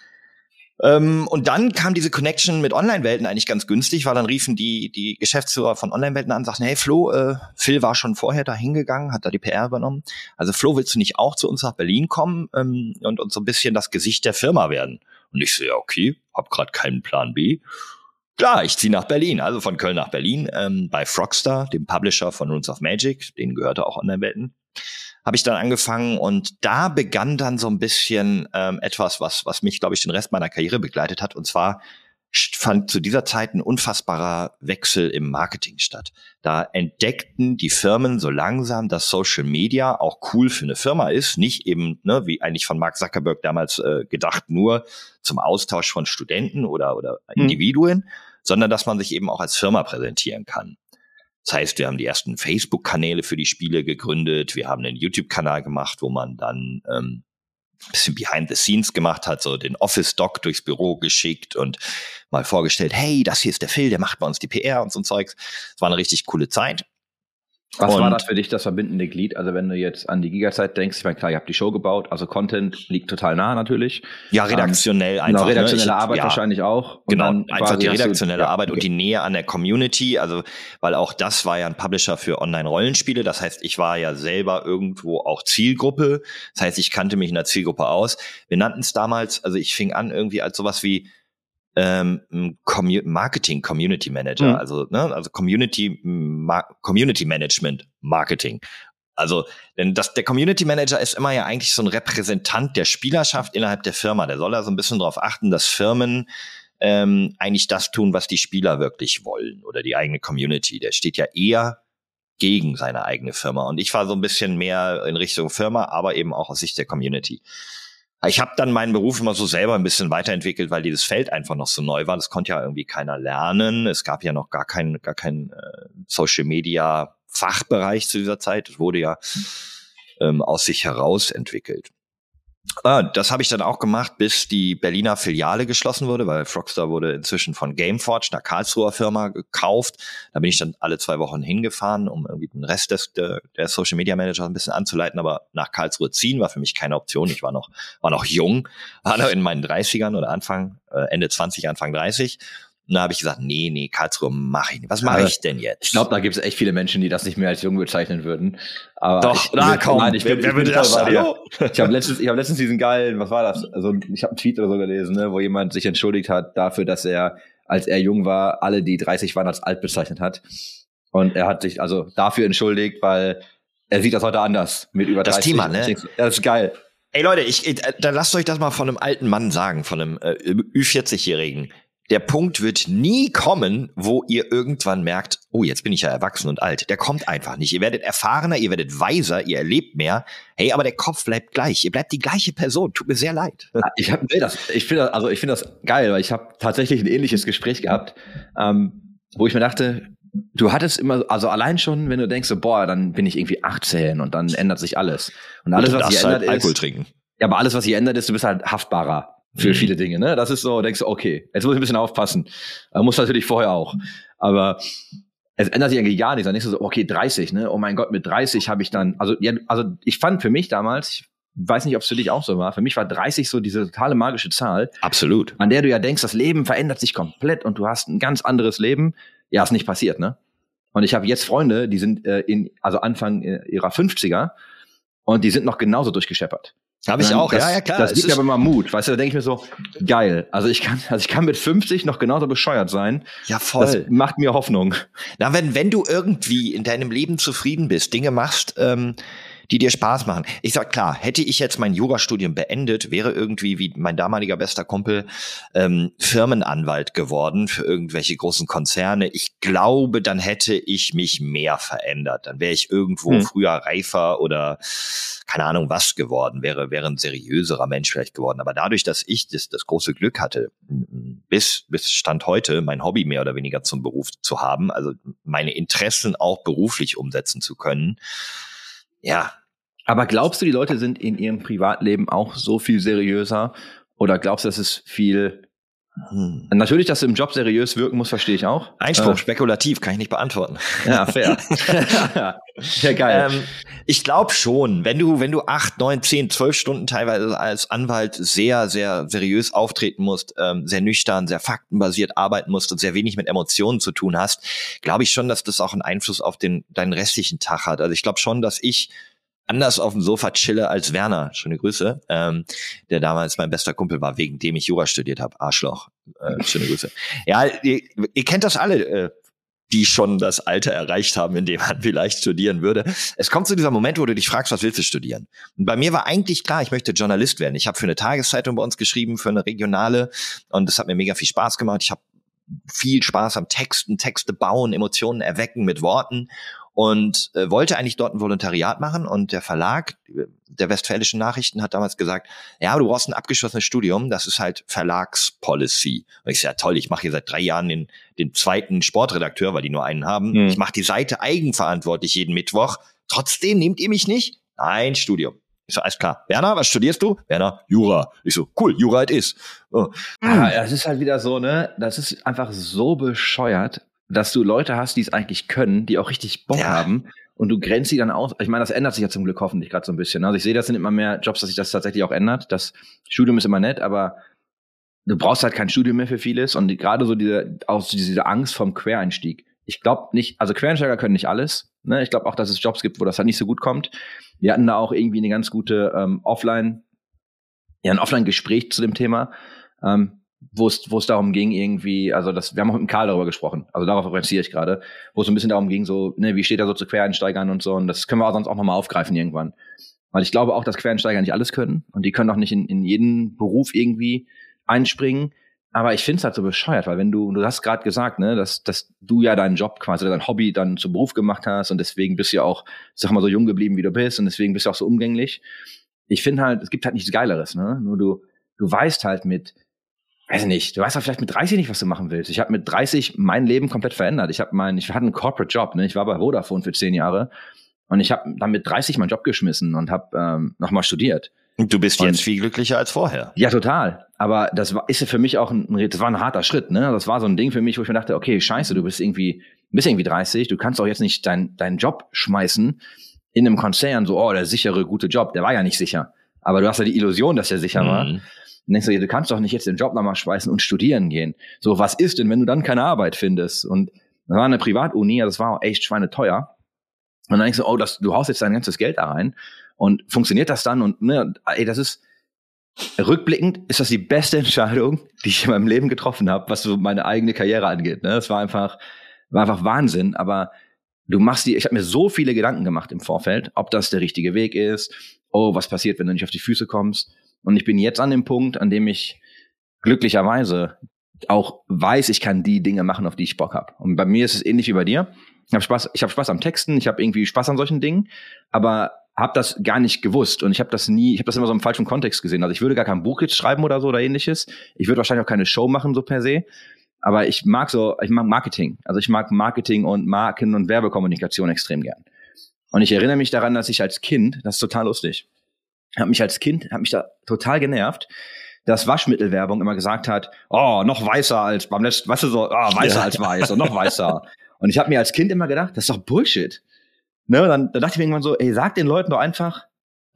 Ähm, und dann kam diese Connection mit Online-Welten eigentlich ganz günstig, weil dann riefen die, die Geschäftsführer von Online-Welten an und sagten, hey Flo, äh, Phil war schon vorher da hingegangen, hat da die PR übernommen. Also Flo, willst du nicht auch zu uns nach Berlin kommen ähm, und uns so ein bisschen das Gesicht der Firma werden? Und ich so, ja, okay, hab grad keinen Plan B. Klar, ich ziehe nach Berlin, also von Köln nach Berlin, ähm, bei Frogstar, dem Publisher von Runes of Magic, denen gehörte auch Online-Welten habe ich dann angefangen und da begann dann so ein bisschen ähm, etwas, was, was mich, glaube ich, den Rest meiner Karriere begleitet hat. Und zwar fand zu dieser Zeit ein unfassbarer Wechsel im Marketing statt. Da entdeckten die Firmen so langsam, dass Social Media auch cool für eine Firma ist, nicht eben, ne, wie eigentlich von Mark Zuckerberg damals äh, gedacht, nur zum Austausch von Studenten oder, oder Hm. Individuen, sondern dass man sich eben auch als Firma präsentieren kann. Das heißt, wir haben die ersten Facebook-Kanäle für die Spiele gegründet. Wir haben einen YouTube-Kanal gemacht, wo man dann ähm, ein bisschen behind the scenes gemacht hat, so den Office-Doc durchs Büro geschickt und mal vorgestellt, hey, das hier ist der Phil, der macht bei uns die PR und so ein Zeugs. Es war eine richtig coole Zeit. Was war Und- das für dich das verbindende Glied? Also wenn du jetzt an die Giga-Zeit denkst, ich meine, klar, ihr habt die Show gebaut, also Content liegt total nah natürlich. Ja, redaktionell Genau, einfach. ne? redaktionelle Ich- Arbeit ja. wahrscheinlich auch. Genau, einfach die hast du- redaktionelle ja, Arbeit und okay. die Nähe an der Community, also weil auch das war ja ein Publisher für Online-Rollenspiele, das heißt, ich war ja selber irgendwo auch Zielgruppe, das heißt, ich kannte mich in der Zielgruppe aus. Wir nannten es damals, also ich fing an irgendwie als sowas wie ähm, Commu Marketing Community Manager, Mhm. also ne, also Community Ma Community Management Marketing. Also, denn das, der Community Manager ist immer ja eigentlich so ein Repräsentant der Spielerschaft innerhalb der Firma. Der soll da so ein bisschen darauf achten, dass Firmen ähm, eigentlich das tun, was die Spieler wirklich wollen oder die eigene Community. Der steht ja eher gegen seine eigene Firma. Und ich war so ein bisschen mehr in Richtung Firma, aber eben auch aus Sicht der Community. Ich habe dann meinen Beruf immer so selber ein bisschen weiterentwickelt, weil dieses Feld einfach noch so neu war. Das konnte ja irgendwie keiner lernen. Es gab ja noch gar kein, gar kein äh, Social Media Fachbereich zu dieser Zeit. Es wurde ja ähm, aus sich heraus entwickelt. Ah, das habe ich dann auch gemacht, bis die Berliner Filiale geschlossen wurde, weil Frogstar wurde inzwischen von Gameforge, einer Karlsruher Firma, gekauft. Da bin ich dann alle zwei Wochen hingefahren, um irgendwie den Rest des, der, der Social Media Manager ein bisschen anzuleiten. Aber nach Karlsruhe ziehen war für mich keine Option. Ich war noch, war noch jung, war noch in meinen 30ern oder Anfang, äh, Ende 20, Anfang 30 und da habe ich gesagt, nee, nee, Karlsruhe mache ich nicht. Was mache ich denn jetzt? Ich glaube, da gibt es echt viele Menschen, die das nicht mehr als jung bezeichnen würden. Aber Doch, ich, na komm, nein, ich bin, wer, ich würde das sagen? Ich habe letztens, ich habe letztens diesen geilen, was war das? Also ich habe einen Tweet oder so gelesen, ne, wo jemand sich entschuldigt hat dafür, dass er, als er jung war, alle, die 30 waren, als alt bezeichnet hat. Und er hat sich also dafür entschuldigt, weil er sieht das heute anders mit über Das 30. Thema, ne? Das ist geil. Ey Leute, ich, ich, äh, dann lasst euch das mal von einem alten Mann sagen, von einem äh, Ü40-Jährigen. Der Punkt wird nie kommen, wo ihr irgendwann merkt, oh, jetzt bin ich ja erwachsen und alt. Der kommt einfach nicht. Ihr werdet erfahrener, ihr werdet weiser, ihr erlebt mehr. Hey, aber der Kopf bleibt gleich. Ihr bleibt die gleiche Person. Tut mir sehr leid. Ich habe nee, das, ich finde das, also ich finde das geil, weil ich habe tatsächlich ein ähnliches Gespräch gehabt, ähm, wo ich mir dachte, du hattest immer, also allein schon, wenn du denkst, so, boah, dann bin ich irgendwie 18 und dann ändert sich alles. Und alles, Du was sich darfst ändert, halt Alkohol ist, trinken. ja, aber alles, was sich ändert, ist, du bist halt haftbarer für Mhm. viele Dinge. Ne, das ist so, denkst du, okay, jetzt muss ich ein bisschen aufpassen. Man muss natürlich vorher auch, aber es ändert sich eigentlich gar nichts. Dann denkst du so, okay, 30, ne? Oh mein Gott, mit 30 habe ich dann, also ja, also ich fand für mich damals, ich weiß nicht, ob es für dich auch so war, für mich war 30 so diese totale magische Zahl, Absolut. an der du ja denkst, das Leben verändert sich komplett und du hast ein ganz anderes Leben. Ja, ist nicht passiert, ne? Und ich habe jetzt Freunde, die sind äh, in, also Anfang äh, ihrer 50er und die sind noch genauso durchgescheppert. Habe ich Ähm, auch, das, ja, ja, klar. Das gibt mir aber mal Mut, weißt du, da denke ich mir so, geil. Also ich kann, also ich kann mit 50 noch genauso bescheuert sein. ja, Das voll. macht mir Hoffnung. Na, wenn, wenn du irgendwie in deinem Leben zufrieden bist, Dinge machst, ähm, die dir Spaß machen. Ich sag klar, hätte ich jetzt mein Jurastudium beendet, wäre irgendwie wie mein damaliger bester Kumpel ähm, Firmenanwalt geworden für irgendwelche großen Konzerne. Ich glaube, dann hätte ich mich mehr verändert. Dann wäre ich irgendwo Hm. früher reifer oder keine Ahnung was geworden, wäre, wäre ein seriöserer Mensch vielleicht geworden. Aber dadurch, dass ich das, das große Glück hatte, bis, bis Stand heute mein Hobby mehr oder weniger zum Beruf zu haben, also meine Interessen auch beruflich umsetzen zu können, ja, Aber glaubst du, die Leute sind in ihrem Privatleben auch so viel seriöser? Oder glaubst du, dass es viel hm. Natürlich, dass du im Job seriös wirken musst, verstehe ich auch. Einspruch, spekulativ, kann ich nicht beantworten. Äh, ja, fair. ja, geil. Ähm, ich glaube schon, wenn du, wenn du acht, neun, zehn, zwölf Stunden teilweise als Anwalt sehr, sehr seriös auftreten musst, ähm, sehr nüchtern, sehr faktenbasiert arbeiten musst und sehr wenig mit Emotionen zu tun hast, glaube ich schon, dass das auch einen Einfluss auf den deinen restlichen Tag hat. Also ich glaube schon, dass ich anders auf dem Sofa chille als Werner, schöne Grüße, ähm, der damals mein bester Kumpel war, wegen dem ich Jura studiert habe. Arschloch, äh, schöne Grüße. Ja, ihr, ihr kennt das alle, äh, die schon das Alter erreicht haben, in dem man vielleicht studieren würde. Es kommt zu dieser Moment, wo du dich fragst, was willst du studieren? Und bei mir war eigentlich klar, ich möchte Journalist werden. Ich habe für eine Tageszeitung bei uns geschrieben, für eine regionale, und das hat mir mega viel Spaß gemacht. Ich habe viel Spaß am Texten, Texte bauen, Emotionen erwecken mit Worten und äh, wollte eigentlich dort ein Volontariat machen und der Verlag der Westfälischen Nachrichten hat damals gesagt, ja, aber du brauchst ein abgeschlossenes Studium, das ist halt Verlagspolicy. Und ich sage, ja toll, ich mache hier seit drei Jahren den, den zweiten Sportredakteur, weil die nur einen haben. Mhm. Ich mache die Seite eigenverantwortlich jeden Mittwoch. Trotzdem nehmt ihr mich nicht? Nein, Studium. Ich so, alles klar. Werner, was studierst du? Werner, Jura. Ich so, cool, Jura it is. Oh. Ah, das ist halt wieder so, ne? Das ist einfach so bescheuert, dass du Leute hast, die es eigentlich können, die auch richtig Bock Ja. haben. Und du grenzt sie dann aus. Ich meine, das ändert sich ja zum Glück hoffentlich gerade so ein bisschen. Also ich sehe, das sind immer mehr Jobs, dass sich das tatsächlich auch ändert. Das Studium ist immer nett, aber du brauchst halt kein Studium mehr für vieles. Und gerade so diese, auch so diese Angst vom Quereinstieg. Ich glaube nicht, also Quereinsteiger können nicht alles. Ne? Ich glaube auch, dass es Jobs gibt, wo das halt nicht so gut kommt. Wir hatten da auch irgendwie eine ganz gute ähm, Offline, ja, ein Offline-Gespräch zu dem Thema. Ähm, wo es wo es darum ging irgendwie, also das, wir haben auch mit Karl darüber gesprochen, also darauf referenziere ich gerade, wo es so ein bisschen darum ging, so, ne, wie steht er so zu Quereinsteigern und so, und das können wir auch sonst auch nochmal aufgreifen irgendwann. Weil ich glaube auch, dass Quereinsteiger nicht alles können und die können auch nicht in, in jeden Beruf irgendwie einspringen. aber ich finde es halt so bescheuert, weil wenn du, du hast gerade gesagt, ne, dass, dass du ja deinen Job quasi, dein Hobby dann zum Beruf gemacht hast und deswegen bist du ja auch, sag mal, so jung geblieben, wie du bist und deswegen bist du auch so umgänglich. Ich finde halt, es gibt halt nichts Geileres, ne? Nur du, du weißt halt mit, weiß nicht, du weißt halt vielleicht mit 30 nicht, was du machen willst. Ich habe mit 30 mein Leben komplett verändert. Ich habe mein, ich hatte einen Corporate Job, ne? Ich war bei Vodafone für zehn Jahre und ich habe dann mit 30 meinen Job geschmissen und habe ähm, nochmal studiert. Du bist Und- jetzt viel glücklicher als vorher. Ja, total. Aber das war, ist ja für mich auch ein, das war ein harter Schritt, ne? Das war so ein Ding für mich, wo ich mir dachte, okay, scheiße, du bist irgendwie, bist irgendwie 30, du kannst auch jetzt nicht dein, deinen Job schmeißen in einem Konzern, so, oh, der sichere, gute Job, der war ja nicht sicher. Aber du hast ja die Illusion, dass der sicher war. Und denkst du, dir, du kannst doch nicht jetzt den Job nochmal schmeißen und studieren gehen. So, was ist denn, wenn du dann keine Arbeit findest? Und das war eine Privatuni, das war auch echt schweineteuer. Und dann denkst du, oh, das, du haust jetzt dein ganzes Geld da rein. Und funktioniert das dann? Und ne, ey, das ist rückblickend ist das die beste Entscheidung, die ich in meinem Leben getroffen habe, was so meine eigene Karriere angeht. Ne? Das war einfach, war einfach Wahnsinn. Aber du machst die, ich habe mir so viele Gedanken gemacht im Vorfeld, ob das der richtige Weg ist. Oh, was passiert, wenn du nicht auf die Füße kommst? Und ich bin jetzt an dem Punkt, an dem ich glücklicherweise auch weiß, ich kann die Dinge machen, auf die ich Bock habe. Und bei mir ist es ähnlich wie bei dir. Ich habe Spaß, ich habe Spaß am Texten, ich habe irgendwie Spaß an solchen Dingen, aber habe das gar nicht gewusst und ich habe das nie, ich habe das immer so im falschen Kontext gesehen. Also ich würde gar kein Buch jetzt schreiben oder so oder ähnliches. Ich würde wahrscheinlich auch keine Show machen so per se. Aber ich mag so, ich mag Marketing. Also ich mag Marketing und Marken und Werbekommunikation extrem gern. Und ich erinnere mich daran, dass ich als Kind, das ist total lustig, habe mich als Kind, habe mich da total genervt, dass Waschmittelwerbung immer gesagt hat, oh, noch weißer als beim letzten, weißt du so, ah, weißer Ja. als weiß und noch weißer. und ich habe mir als Kind immer gedacht, das ist doch Bullshit. Ne, und dann, dann dachte ich mir irgendwann so, ey, sag den Leuten doch einfach,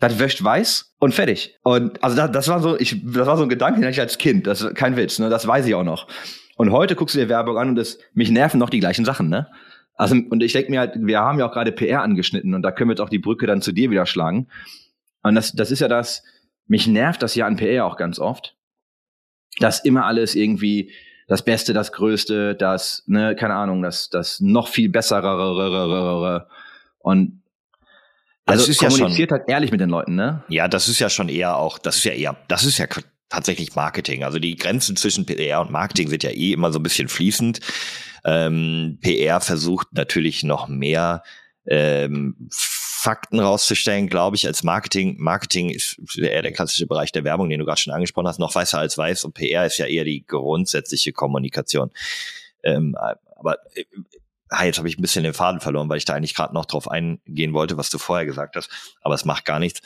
das wäscht weiß und fertig. Und also das, das war so, ich, das war so ein Gedanke, den hatte ich als Kind. Das ist kein Witz, ne? Das weiß ich auch noch. Und heute guckst du dir Werbung an und das, mich nerven noch die gleichen Sachen, ne? Also, und ich denke mir halt, wir haben ja auch gerade PR angeschnitten und da können wir jetzt auch die Brücke dann zu dir wieder schlagen. Und das, das ist ja das, mich nervt das ja an PR auch ganz oft, dass immer alles irgendwie das Beste, das Größte, das, ne, keine Ahnung, das, das noch viel bessere und Das also ist ja kommuniziert halt ehrlich mit den Leuten, ne? Ja, das ist ja schon eher auch, das ist ja eher, das ist ja tatsächlich Marketing. Also die Grenzen zwischen PR und Marketing sind ja eh immer so ein bisschen fließend. Ähm, PR versucht natürlich noch mehr ähm, Fakten rauszustellen, glaube ich, als Marketing. Marketing ist eher der klassische Bereich der Werbung, den du gerade schon angesprochen hast, noch weißer als weiß und PR ist ja eher die grundsätzliche Kommunikation. Ähm, aber äh, ah, jetzt habe ich ein bisschen den Faden verloren, weil ich da eigentlich gerade noch drauf eingehen wollte, was du vorher gesagt hast. Aber es macht gar nichts.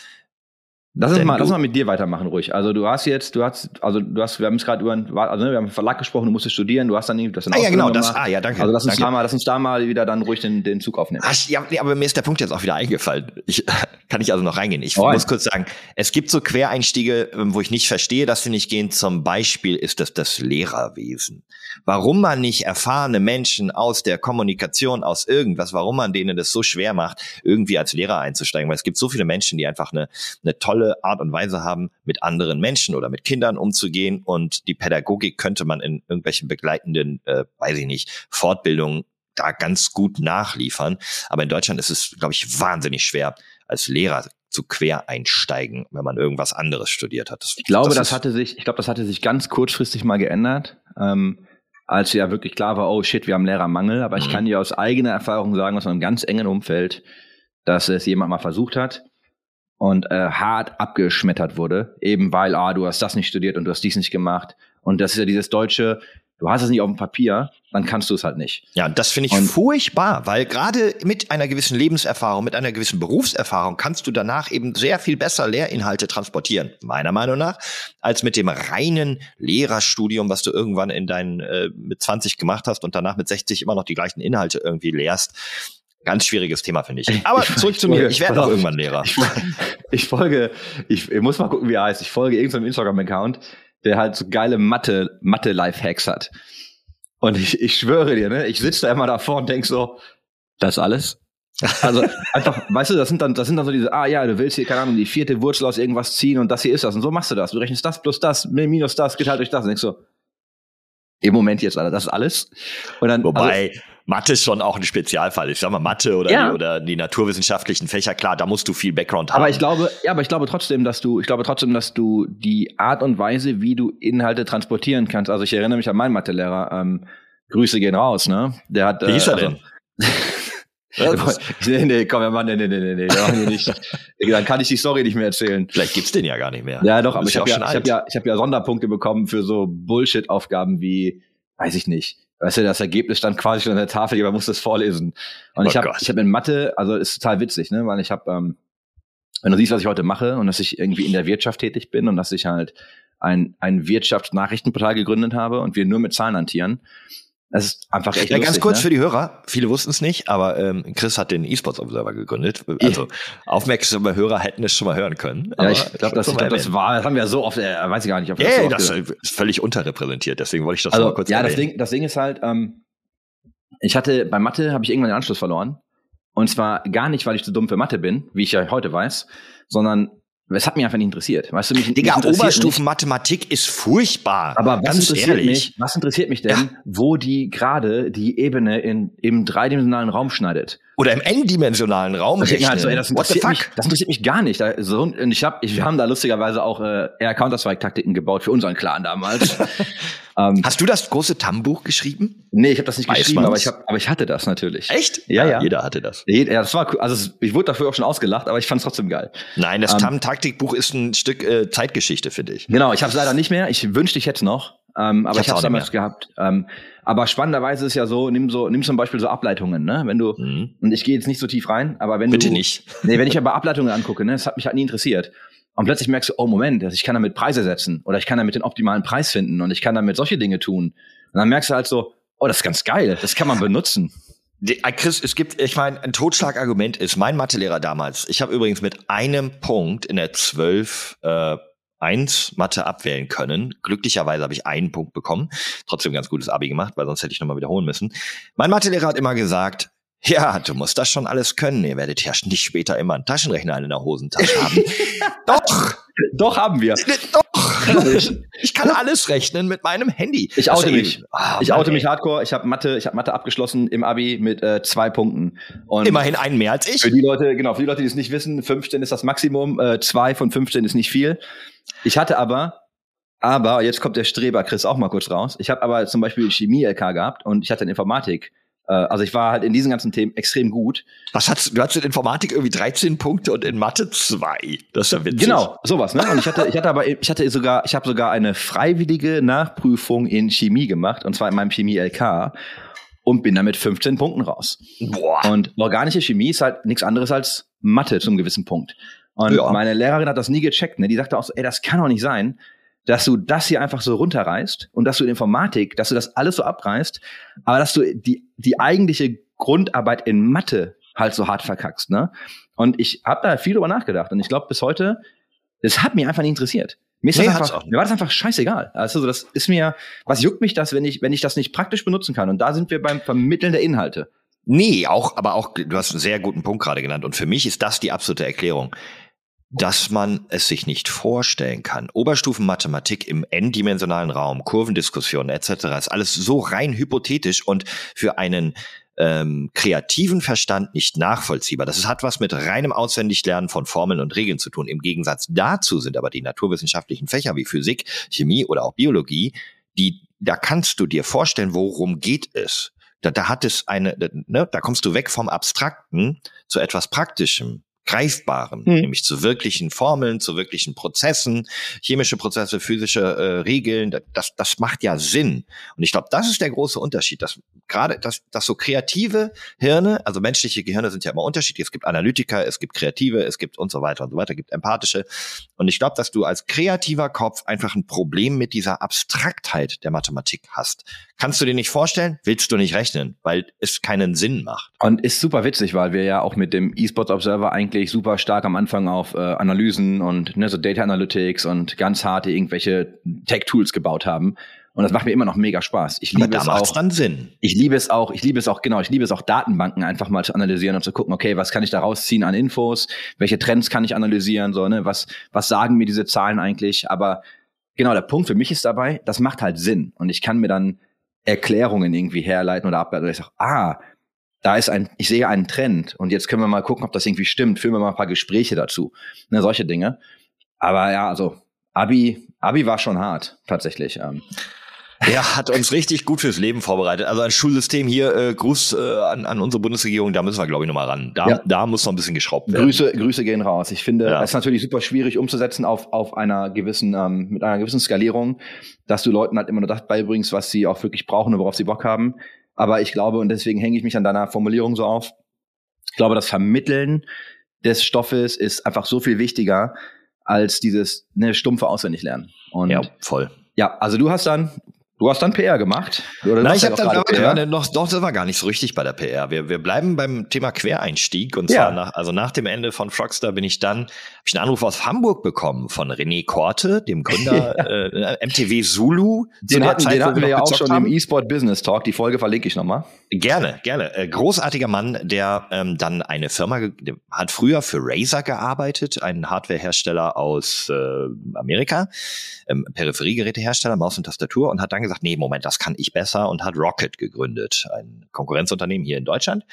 Lass uns mal, lass uns mal mit dir weitermachen, ruhig. Also du hast jetzt, du hast, also du hast, wir haben jetzt gerade über, einen- also ne, wir haben einen Verlag gesprochen, du musstest studieren, du hast dann, das dann Ah ja, genau, das, ah ja, danke. Also lass uns danke. da mal, lass uns da mal wieder dann ruhig den, den Zug aufnehmen. Ah, ja, nee, aber mir ist der Punkt jetzt auch wieder eingefallen. Ich, kann ich also noch reingehen? Ich Oh, muss ja. kurz sagen, es gibt so Quereinstiege, ähm, wo ich nicht verstehe, dass sie nicht gehen. Zum Beispiel ist das das Lehrerwesen. Warum man nicht erfahrene Menschen aus der Kommunikation, aus irgendwas, warum man denen das so schwer macht, irgendwie als Lehrer einzusteigen. Weil es gibt so viele Menschen, die einfach eine, eine tolle Art und Weise haben, mit anderen Menschen oder mit Kindern umzugehen. Und die Pädagogik könnte man in irgendwelchen begleitenden, äh, weiß ich nicht, Fortbildungen da ganz gut nachliefern. Aber in Deutschland ist es, glaube ich, wahnsinnig schwer, als Lehrer zu quer einsteigen, wenn man irgendwas anderes studiert hat. Ich glaube, das, ist- hatte sich, ich glaube, das hatte sich ganz kurzfristig mal geändert, ähm, als ja wirklich klar war, oh shit, wir haben Lehrermangel. Aber ich Mhm. kann dir aus eigener Erfahrung sagen, aus einem ganz engen Umfeld, dass es jemand mal versucht hat und äh, hart abgeschmettert wurde, eben weil, ah, du hast das nicht studiert und du hast dies nicht gemacht. Und das ist ja dieses deutsche, du hast es nicht auf dem Papier, dann kannst du es halt nicht. Ja, das finde ich Und- furchtbar, weil gerade mit einer gewissen Lebenserfahrung, mit einer gewissen Berufserfahrung kannst du danach eben sehr viel besser Lehrinhalte transportieren, meiner Meinung nach, als mit dem reinen Lehrerstudium, was du irgendwann in deinen äh, mit 20 gemacht hast und danach mit 60 immer noch die gleichen Inhalte irgendwie lehrst. Ganz schwieriges Thema, finde ich. Aber Ich- zurück zu mir. Ich werde auch irgendwann Lehrer. Ich, ich folge, ich, ich muss mal gucken, wie er heißt. Ich folge irgendeinem Instagram-Account, der halt so geile Mathe, Mathe-Life-Hacks hat. Und ich, ich schwöre dir, ne, ich sitze da immer davor und denk so, das alles? Also einfach, weißt du, das sind dann, das sind dann so diese, ah ja, du willst hier, keine Ahnung, die vierte Wurzel aus irgendwas ziehen und das hier ist das. Und so machst du das. Du rechnest das plus das, minus das, geht halt durch das. Und denkst so, im Moment jetzt, Alter, das ist alles. Und dann, also, Wobei, Mathe ist schon auch ein Spezialfall. Ich sag mal, Mathe oder, Ja. die, oder die naturwissenschaftlichen Fächer, klar, da musst du viel Background haben. Aber ich glaube, ja, aber ich glaube trotzdem, dass du, ich glaube trotzdem, dass du die Art und Weise, wie du Inhalte transportieren kannst. Also ich erinnere mich an meinen Mathelehrer. Ähm, Grüße gehen raus, ne? Der hat. Wie hieß er also- denn? Das- nee, nee, komm, Mann, nee, nee, nee, nee, nee, wir machen nicht. Dann kann ich die Story nicht mehr erzählen. Vielleicht gibt's den ja gar nicht mehr. Ja, doch, aber ich habe ja, ich alt. ja, ich habe ja Sonderpunkte bekommen für so Bullshit-Aufgaben wie, weiß ich nicht. Weißt du, das Ergebnis stand quasi schon an der Tafel, aber muss das vorlesen. Und Oh ich habe, ich habe in Mathe, also ist total witzig, ne, weil ich habe, ähm, wenn du siehst, was ich heute mache und dass ich irgendwie in der Wirtschaft tätig bin und dass ich halt ein, ein Wirtschaftsnachrichtenportal gegründet habe und wir nur mit Zahlen hantieren. Das ist einfach echt Ja, ganz lustig, kurz ne? für die Hörer. Viele wussten es nicht, aber ähm, Chris hat den E-Sports Observer gegründet. Also aufmerksame Hörer hätten es schon mal hören können. Ja, ich glaube, das, ich glaub, das war, das haben wir so oft, äh, weiß ich gar nicht, ob erwähnt. so das ist völlig unterrepräsentiert. Deswegen wollte ich das Also, mal kurz ja, das. Ding, das Ding ist halt, ähm, ich hatte bei Mathe habe ich irgendwann den Anschluss verloren. Und zwar gar nicht, weil ich zu dumm für Mathe bin, wie ich ja heute weiß, sondern es hat mich einfach nicht interessiert. Weißt du, mich, Digga, mich interessiert Oberstufen Mathematik ist furchtbar. Aber was ganz interessiert ehrlich. mich? Was interessiert mich denn, wo die gerade die Ebene in im dreidimensionalen Raum schneidet? Oder im n-dimensionalen Raum Ich denke mir halt so, ey, rechnen. das What the interessiert fuck? mich, das interessiert mich gar nicht. Da, so, und ich hab, ich, wir haben da lustigerweise auch äh, eher Counter-Strike-Taktiken gebaut für unseren Clan damals. ähm, Hast du das große TAM-Buch geschrieben? nee, ich habe das nicht Weiß geschrieben, man's? aber ich, hab, aber ich hatte das natürlich. Echt? Ja, ja. Jeder hatte das. Ja, das war cool. Also ich wurde dafür auch schon ausgelacht, aber ich fand es trotzdem geil. Nein, das Ähm, TAM-Taktikbuch ist ein Stück äh, Zeitgeschichte, finde ich. Genau, ich habe es leider nicht mehr. Ich wünschte, ich hätte noch. Ähm, aber Ich habe es damals gehabt. Ähm, aber spannenderweise ist ja so, nimm so, nimm zum Beispiel so Ableitungen, ne? Wenn du, Mhm. und ich gehe jetzt nicht so tief rein, aber wenn Bitte du. nicht. Nee, wenn ich aber Ableitungen angucke, ne, das hat mich halt nie interessiert. Und plötzlich merkst du, oh Moment, also ich kann damit Preise setzen oder ich kann damit den optimalen Preis finden und ich kann damit solche Dinge tun. Und dann merkst du halt so, oh, das ist ganz geil, das kann man benutzen. Äh, Chris, es gibt, ich meine, ein Totschlagargument ist mein Mathelehrer damals. Ich habe übrigens mit einem Punkt in der 12 äh, 1 Mathe abwählen können. Glücklicherweise habe ich einen Punkt bekommen. Trotzdem ganz gutes Abi gemacht, weil sonst hätte ich nochmal wiederholen müssen. Mein Mathelehrer hat immer gesagt, ja, du musst das schon alles können. Ihr werdet ja nicht später immer einen Taschenrechner in der Hosentasche haben. Doch, Doch haben wir. doch. Ich, kann alles rechnen mit meinem Handy. Ich oute Also, mich. ah, Ich oute ey. mich hardcore. Ich habe Mathe, ich habe Mathe abgeschlossen im Abi mit äh, zwei Punkten. Und Immerhin einen mehr als ich. Für die Leute, genau, für die Leute, die es nicht wissen, 15 ist das Maximum, äh, zwei von 15 ist nicht viel. Ich hatte aber, aber, jetzt kommt der Streber Chris auch mal kurz raus. Ich habe aber zum Beispiel Chemie-LK gehabt und ich hatte in Informatik. Äh, also ich war halt in diesen ganzen Themen extrem gut. Was hast du? hast in Informatik irgendwie 13 Punkte und in Mathe 2. Das ist ja witzig. Genau, sowas, ne? Und ich hatte, ich hatte aber, ich hatte sogar, ich habe sogar eine freiwillige Nachprüfung in Chemie gemacht, und zwar in meinem Chemie-LK und bin damit 15 Punkten raus. Boah. Und organische Chemie ist halt nichts anderes als Mathe zum gewissen Punkt. Und Ja. meine Lehrerin hat das nie gecheckt. Ne? Die sagte auch so, ey, das kann doch nicht sein, dass du das hier einfach so runterreißt und dass du in Informatik, dass du das alles so abreißt, aber dass du die, die eigentliche Grundarbeit in Mathe halt so hart verkackst. Ne? Und ich habe da viel drüber nachgedacht. Und ich glaube, bis heute, das hat mich einfach nicht interessiert. Mir, ist Nee, das einfach, mir war das einfach scheißegal. Also so, das ist mir, was juckt mich das, wenn ich, wenn ich das nicht praktisch benutzen kann? Und da sind wir beim Vermitteln der Inhalte. Nee, auch, aber auch, du hast einen sehr guten Punkt gerade genannt. Und für mich ist das die absolute Erklärung, dass man es sich nicht vorstellen kann. Oberstufenmathematik im n-dimensionalen Raum, Kurvendiskussionen etc. ist alles so rein hypothetisch und für einen ähm, kreativen Verstand nicht nachvollziehbar. Das hat was mit reinem Auswendiglernen von Formeln und Regeln zu tun. Im Gegensatz dazu sind aber die naturwissenschaftlichen Fächer wie Physik, Chemie oder auch Biologie, die, da kannst du dir vorstellen, worum geht es. Da, da hat es eine, ne, da kommst du weg vom Abstrakten zu etwas Praktischem, Greifbarem, Hm. nämlich zu wirklichen Formeln, zu wirklichen Prozessen, chemische Prozesse, physische äh, Regeln. Da- Das, das macht ja Sinn. Und ich glaube, das ist der große Unterschied, dass gerade, dass, dass so kreative Hirne, also menschliche Gehirne sind ja immer unterschiedlich. Es gibt Analytiker, es gibt Kreative, es gibt und so weiter und so weiter, gibt empathische. Und ich glaube, dass du als kreativer Kopf einfach ein Problem mit dieser Abstraktheit der Mathematik hast. Kannst du dir nicht vorstellen? Willst du nicht rechnen, weil es keinen Sinn macht. Und ist super witzig, weil wir ja auch mit dem eSports Observer eigentlich super stark am Anfang auf äh, Analysen und ne, so Data Analytics und ganz harte irgendwelche Tech-Tools gebaut haben. Und das macht mir immer noch mega Spaß. Ich Aber liebe da es auch. dann Sinn. Ich liebe es auch, ich liebe es auch, genau, ich liebe es auch, Datenbanken einfach mal zu analysieren und zu gucken, okay, was kann ich da rausziehen an Infos, welche Trends kann ich analysieren, so, ne, was, was sagen mir diese Zahlen eigentlich? Aber genau, der Punkt für mich ist dabei, das macht halt Sinn. Und ich kann mir dann Erklärungen irgendwie herleiten oder ableiten. Und ich sage, ah, da ist ein, ich sehe einen Trend und jetzt können wir mal gucken, ob das irgendwie stimmt. Führen wir mal ein paar Gespräche dazu. Ne, solche Dinge. Aber ja, also Abi, Abi war schon hart, tatsächlich. Ähm. Ja, hat uns richtig gut fürs Leben vorbereitet. Also ein Schulsystem hier, äh, Gruß äh, an, an unsere Bundesregierung, da müssen wir, glaube ich, nochmal ran. Da, ja. da muss noch ein bisschen geschraubt werden. Grüße, Grüße gehen raus. Ich finde, ja. es ist natürlich super schwierig umzusetzen auf, auf einer gewissen, ähm, mit einer gewissen Skalierung, dass du Leuten halt immer nur das beibringst, was sie auch wirklich brauchen und worauf sie Bock haben. Aber ich glaube, und deswegen hänge ich mich an deiner Formulierung so auf, ich glaube, das Vermitteln des Stoffes ist einfach so viel wichtiger als dieses ne, stumpfe Auswendiglernen. Und ja, voll. Ja, also du hast dann Du hast dann PR gemacht? Oder Nein, ich habe dann? Ja, noch, doch, das war gar nicht so richtig bei der PR. Wir, wir bleiben beim Thema Quereinstieg und zwar ja. nach, also nach dem Ende von Frogstar bin ich dann, habe ich einen Anruf aus Hamburg bekommen von René Korte, dem Gründer äh, MTV Zulu. Den hatten, Zeit, den hatten wir ja auch schon haben. im E-Sport Business Talk. Die Folge verlinke ich nochmal. Gerne, gerne. Äh, großartiger Mann, der ähm, dann eine Firma hat früher für Razer gearbeitet, ein Hardwarehersteller aus äh, Amerika, ähm, Peripheriegerätehersteller, Maus und Tastatur und hat dann gesagt, nee, Moment, das kann ich besser und hat Rocket gegründet, ein Konkurrenzunternehmen hier in Deutschland.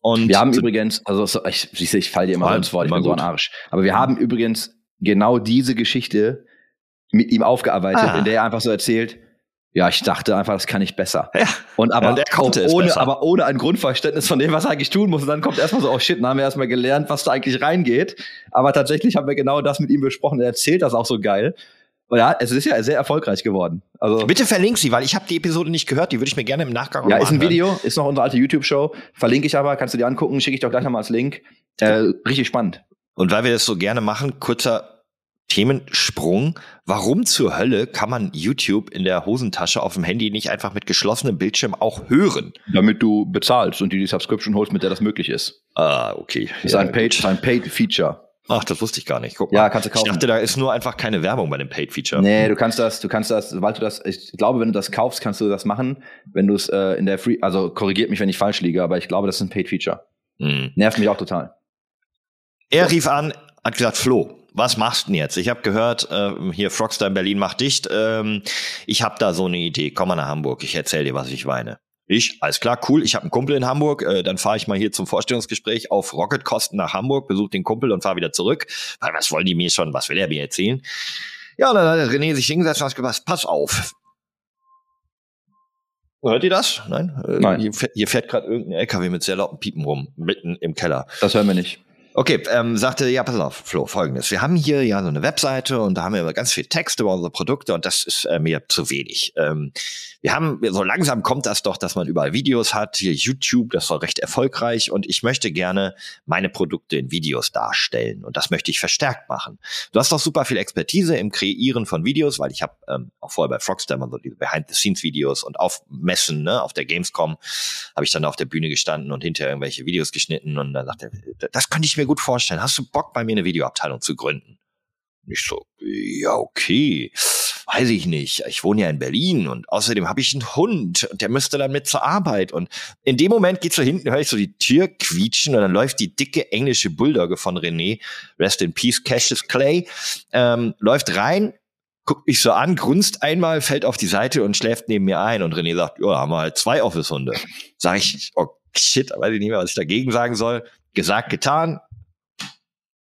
Und wir haben übrigens, also ich, ich, ich falle dir immer ins Wort, ich bin so ein Arsch. Aber wir haben übrigens genau diese Geschichte mit ihm aufgearbeitet, ah. in der er einfach so erzählt, ja, ich dachte einfach, das kann ich besser. Ja. Und aber, ja, ohne, aber ohne ein Grundverständnis von dem, was er eigentlich tun muss. Und dann kommt erstmal so, oh shit, dann haben wir erstmal gelernt, was da eigentlich reingeht. Aber tatsächlich haben wir genau das mit ihm besprochen. Er erzählt das auch so geil. Ja, es ist ja sehr erfolgreich geworden. Also Bitte verlink sie, weil ich habe die Episode nicht gehört. Die würde ich mir gerne im Nachgang Ja, ist ein Video, ist noch unsere alte YouTube-Show. Verlinke ich aber, kannst du dir angucken, schicke ich doch gleich nochmal als Link. Äh, richtig spannend. Und weil wir das so gerne machen, kurzer Themensprung. Warum zur Hölle kann man YouTube in der Hosentasche auf dem Handy nicht einfach mit geschlossenem Bildschirm auch hören? Damit du bezahlst und dir die Subscription holst, mit der das möglich ist. Ah, okay. Das ist ja, ein Paid, ein Paid Feature. Ach, das wusste ich gar nicht. Guck mal. Ja, kannst du kaufen. Ich dachte, da ist nur einfach keine Werbung bei dem Paid Feature. Nee, du kannst das, du kannst das, sobald du das, ich glaube, wenn du das kaufst, kannst du das machen. Wenn du es äh, in der Free, also korrigiert mich, wenn ich falsch liege, aber ich glaube, das ist ein Paid Feature. Mhm. Nervt mich auch total. Er rief an, hat gesagt, Flo, was machst du denn jetzt? Ich habe gehört, äh, hier Frogstar in Berlin macht dicht. Ähm, ich habe da so eine Idee. Komm mal nach Hamburg. Ich erzähle dir, was ich weine. Ich, alles klar, cool. Ich habe einen Kumpel in Hamburg. Äh, dann fahre ich mal hier zum Vorstellungsgespräch auf Rocketkosten nach Hamburg, besuche den Kumpel und fahre wieder zurück. Weil was wollen die mir schon? Was will er mir erzählen? Ja, und dann hat René sich hingesetzt und hat gesagt, pass auf. Hört ihr das? Nein? Äh, Nein. Hier, hier fährt gerade irgendein LKW mit sehr lauten Piepen rum, mitten im Keller. Das hören wir nicht. Okay, ähm, sagte, ja, pass auf, Flo, folgendes. Wir haben hier ja so eine Webseite und da haben wir ganz viel Text über unsere Produkte und das ist äh, mir zu wenig. Ähm, wir haben, so langsam kommt das doch, dass man überall Videos hat, hier YouTube, das war recht erfolgreich und ich möchte gerne meine Produkte in Videos darstellen und das möchte ich verstärkt machen. Du hast doch super viel Expertise im Kreieren von Videos, weil ich habe ähm, auch vorher bei Frogstar immer so diese Behind-the-Scenes-Videos und auf Messen, ne, auf der Gamescom habe ich dann auf der Bühne gestanden und hinterher irgendwelche Videos geschnitten und dann er, das könnte ich mir gut vorstellen. Hast du Bock, bei mir eine Videoabteilung zu gründen? Ich so, ja, okay. Weiß ich nicht. Ich wohne ja in Berlin und außerdem habe ich einen Hund und der müsste dann mit zur Arbeit. Und in dem Moment geht so hinten, höre ich so die Tür quietschen und dann läuft die dicke englische Bulldogge von René, Rest in Peace, Cassius Clay, ähm, läuft rein, guckt mich so an, grunzt einmal, fällt auf die Seite und schläft neben mir ein. Und René sagt, ja, haben wir halt zwei Office-Hunde. Sag ich, oh shit, weiß ich nicht mehr, was ich dagegen sagen soll. Gesagt, getan,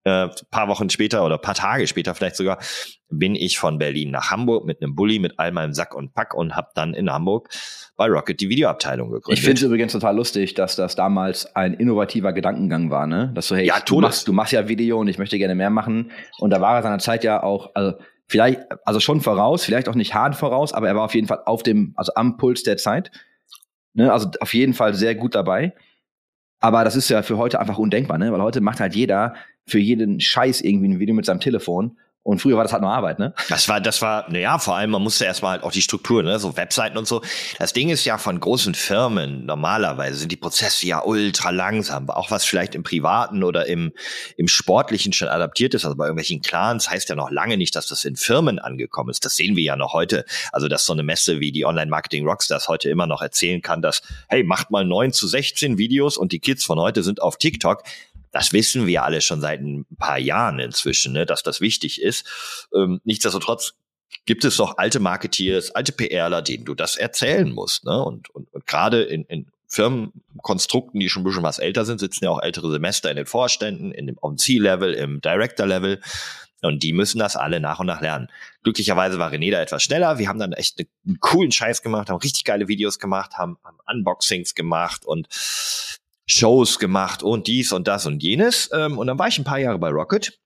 äh, paar Wochen später oder paar Tage später vielleicht sogar, bin ich von Berlin nach Hamburg mit einem Bulli mit all meinem Sack und Pack und habe dann in Hamburg bei Rocket die Videoabteilung gegründet. Ich finde es übrigens total lustig, dass das damals ein innovativer Gedankengang war, ne? Dass so, hey, ja, du, machst, du machst ja Video und ich möchte gerne mehr machen. Und da war er seiner Zeit ja auch, also vielleicht, also schon voraus, vielleicht auch nicht hart voraus, aber er war auf jeden Fall auf dem, also am Puls der Zeit. Ne? Also auf jeden Fall sehr gut dabei. Aber das ist ja für heute einfach undenkbar, ne? Weil heute macht halt jeder für jeden Scheiß irgendwie ein Video mit seinem Telefon. Und früher war das halt nur Arbeit, ne? Das war, das war, naja, vor allem, man musste erstmal halt auch die Struktur, ne, so Webseiten und so. Das Ding ist ja von großen Firmen, normalerweise sind die Prozesse ja ultra langsam, auch was vielleicht im Privaten oder im, im Sportlichen schon adaptiert ist, also bei irgendwelchen Clans heißt ja noch lange nicht, dass das in Firmen angekommen ist. Das sehen wir ja noch heute. Also, dass so eine Messe wie die Online-Marketing Rockstars heute immer noch erzählen kann, dass, hey, macht mal neun zu 16 Videos und die Kids von heute sind auf TikTok das wissen wir alle schon seit ein paar Jahren inzwischen, ne, dass das wichtig ist. Ähm, nichtsdestotrotz gibt es doch alte Marketeers, alte PRler, denen du das erzählen musst. Ne? Und, und, und gerade in, in Firmenkonstrukten, die schon ein bisschen was älter sind, sitzen ja auch ältere Semester in den Vorständen, in dem, auf C-Level, im Director-Level. Und die müssen das alle nach und nach lernen. Glücklicherweise war René da etwas schneller. Wir haben dann echt einen coolen Scheiß gemacht, haben richtig geile Videos gemacht, haben, haben Unboxings gemacht und Shows gemacht und dies und das und jenes. Ähm, und dann war ich ein paar Jahre bei Rocket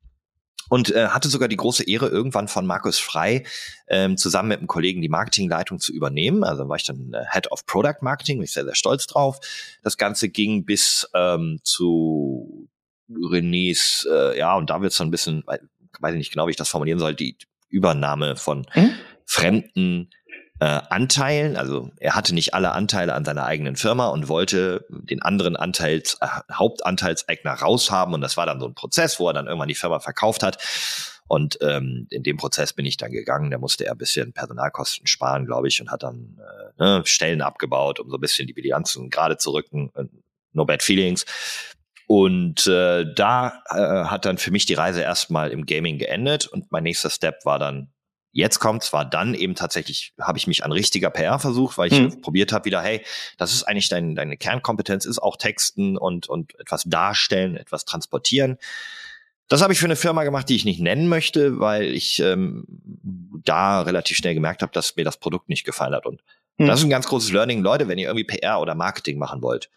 und äh, hatte sogar die große Ehre, irgendwann von Markus Frei ähm, zusammen mit einem Kollegen die Marketingleitung zu übernehmen. Also war ich dann äh, Head of Product Marketing, bin ich sehr, sehr stolz drauf. Das Ganze ging bis ähm, zu Renés, äh, ja, und da wird es so ein bisschen, weiß ich nicht genau, wie ich das formulieren soll, die Übernahme von mhm. fremden äh, Anteilen. Also er hatte nicht alle Anteile an seiner eigenen Firma und wollte den anderen Anteils, äh, Hauptanteilseigner raushaben. Und das war dann so ein Prozess, wo er dann irgendwann die Firma verkauft hat. Und ähm, in dem Prozess bin ich dann gegangen. Da musste er ein bisschen Personalkosten sparen, glaube ich, und hat dann äh, ne, Stellen abgebaut, um so ein bisschen die Bilanzen gerade zu rücken. No bad feelings. Und äh, da äh, hat dann für mich die Reise erstmal im Gaming geendet und mein nächster Step war dann Jetzt kommt zwar dann eben tatsächlich, habe ich mich an richtiger PR versucht, weil ich mhm. probiert habe wieder, hey, das ist eigentlich dein, deine Kernkompetenz, ist auch Texten und, und etwas darstellen, etwas transportieren. Das habe ich für eine Firma gemacht, die ich nicht nennen möchte, weil ich ähm, da relativ schnell gemerkt habe, dass mir das Produkt nicht gefallen hat. Und mhm. das ist ein ganz großes Learning, Leute, wenn ihr irgendwie PR oder Marketing machen wollt.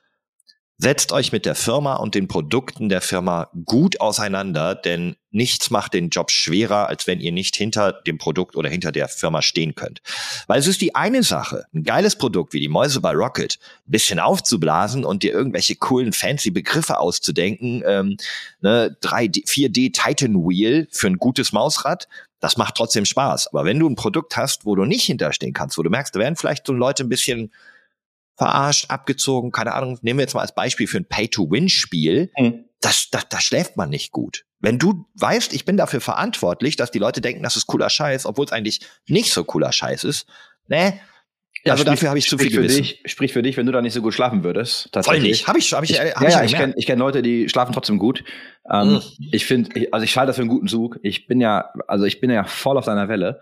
Setzt euch mit der Firma und den Produkten der Firma gut auseinander, denn nichts macht den Job schwerer, als wenn ihr nicht hinter dem Produkt oder hinter der Firma stehen könnt. Weil es ist die eine Sache, ein geiles Produkt wie die Mäuse bei Rocket, ein bisschen aufzublasen und dir irgendwelche coolen, fancy Begriffe auszudenken, ähm, ne, 3D, 4D Titan Wheel für ein gutes Mausrad, das macht trotzdem Spaß. Aber wenn du ein Produkt hast, wo du nicht hinterstehen kannst, wo du merkst, da werden vielleicht so Leute ein bisschen verarscht, abgezogen, keine Ahnung, nehmen wir jetzt mal als Beispiel für ein Pay-to-Win-Spiel, mhm. das, das, da schläft man nicht gut. Wenn du weißt, ich bin dafür verantwortlich, dass die Leute denken, das ist cooler Scheiß, obwohl es eigentlich nicht so cooler Scheiß ist, ne? Ja, also sprich, dafür habe ich zu viel für dich, Sprich für dich, wenn du da nicht so gut schlafen würdest. Voll nicht. Habe ich, hab ich, ich, hab ja, ich, ja, ich kenne ich kenn Leute, die schlafen trotzdem gut. Ähm, mhm. Ich finde, also ich halte das für einen guten Zug. Ich bin ja, also ich bin ja voll auf deiner Welle.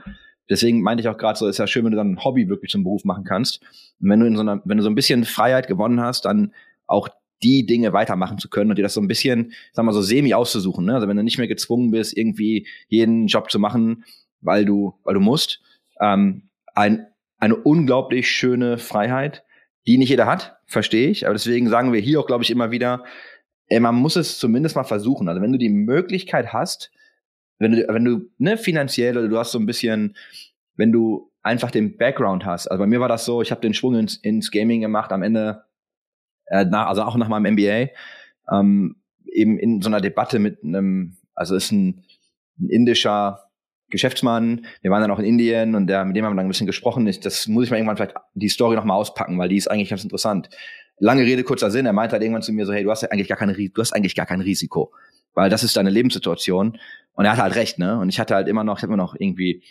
Deswegen meinte ich auch gerade so, ist ja schön, wenn du dann ein Hobby wirklich zum Beruf machen kannst. Und wenn du in so einer, wenn du so ein bisschen Freiheit gewonnen hast, dann auch die Dinge weitermachen zu können und dir das so ein bisschen, sag mal so semi auszusuchen. Ne? Also wenn du nicht mehr gezwungen bist, irgendwie jeden Job zu machen, weil du, weil du musst, ähm, ein, eine unglaublich schöne Freiheit, die nicht jeder hat, verstehe ich. Aber deswegen sagen wir hier auch, glaube ich, immer wieder, ey, man muss es zumindest mal versuchen. Also wenn du die Möglichkeit hast, wenn du, wenn du, ne, finanziell oder du hast so ein bisschen, wenn du einfach den Background hast. Also bei mir war das so, ich habe den Schwung ins, ins Gaming gemacht am Ende, äh, nach, also auch nach meinem MBA, ähm, eben in so einer Debatte mit einem, also ist ein, ein indischer Geschäftsmann, wir waren dann auch in Indien und der, mit dem haben wir dann ein bisschen gesprochen. Ich, das muss ich mal irgendwann vielleicht die Story nochmal auspacken, weil die ist eigentlich ganz interessant. Lange Rede, kurzer Sinn, er meinte halt irgendwann zu mir so, hey, du hast ja eigentlich gar keine, du hast eigentlich gar kein Risiko weil das ist deine Lebenssituation. Und er hatte halt recht, ne? Und ich hatte halt immer noch, ich habe immer noch irgendwie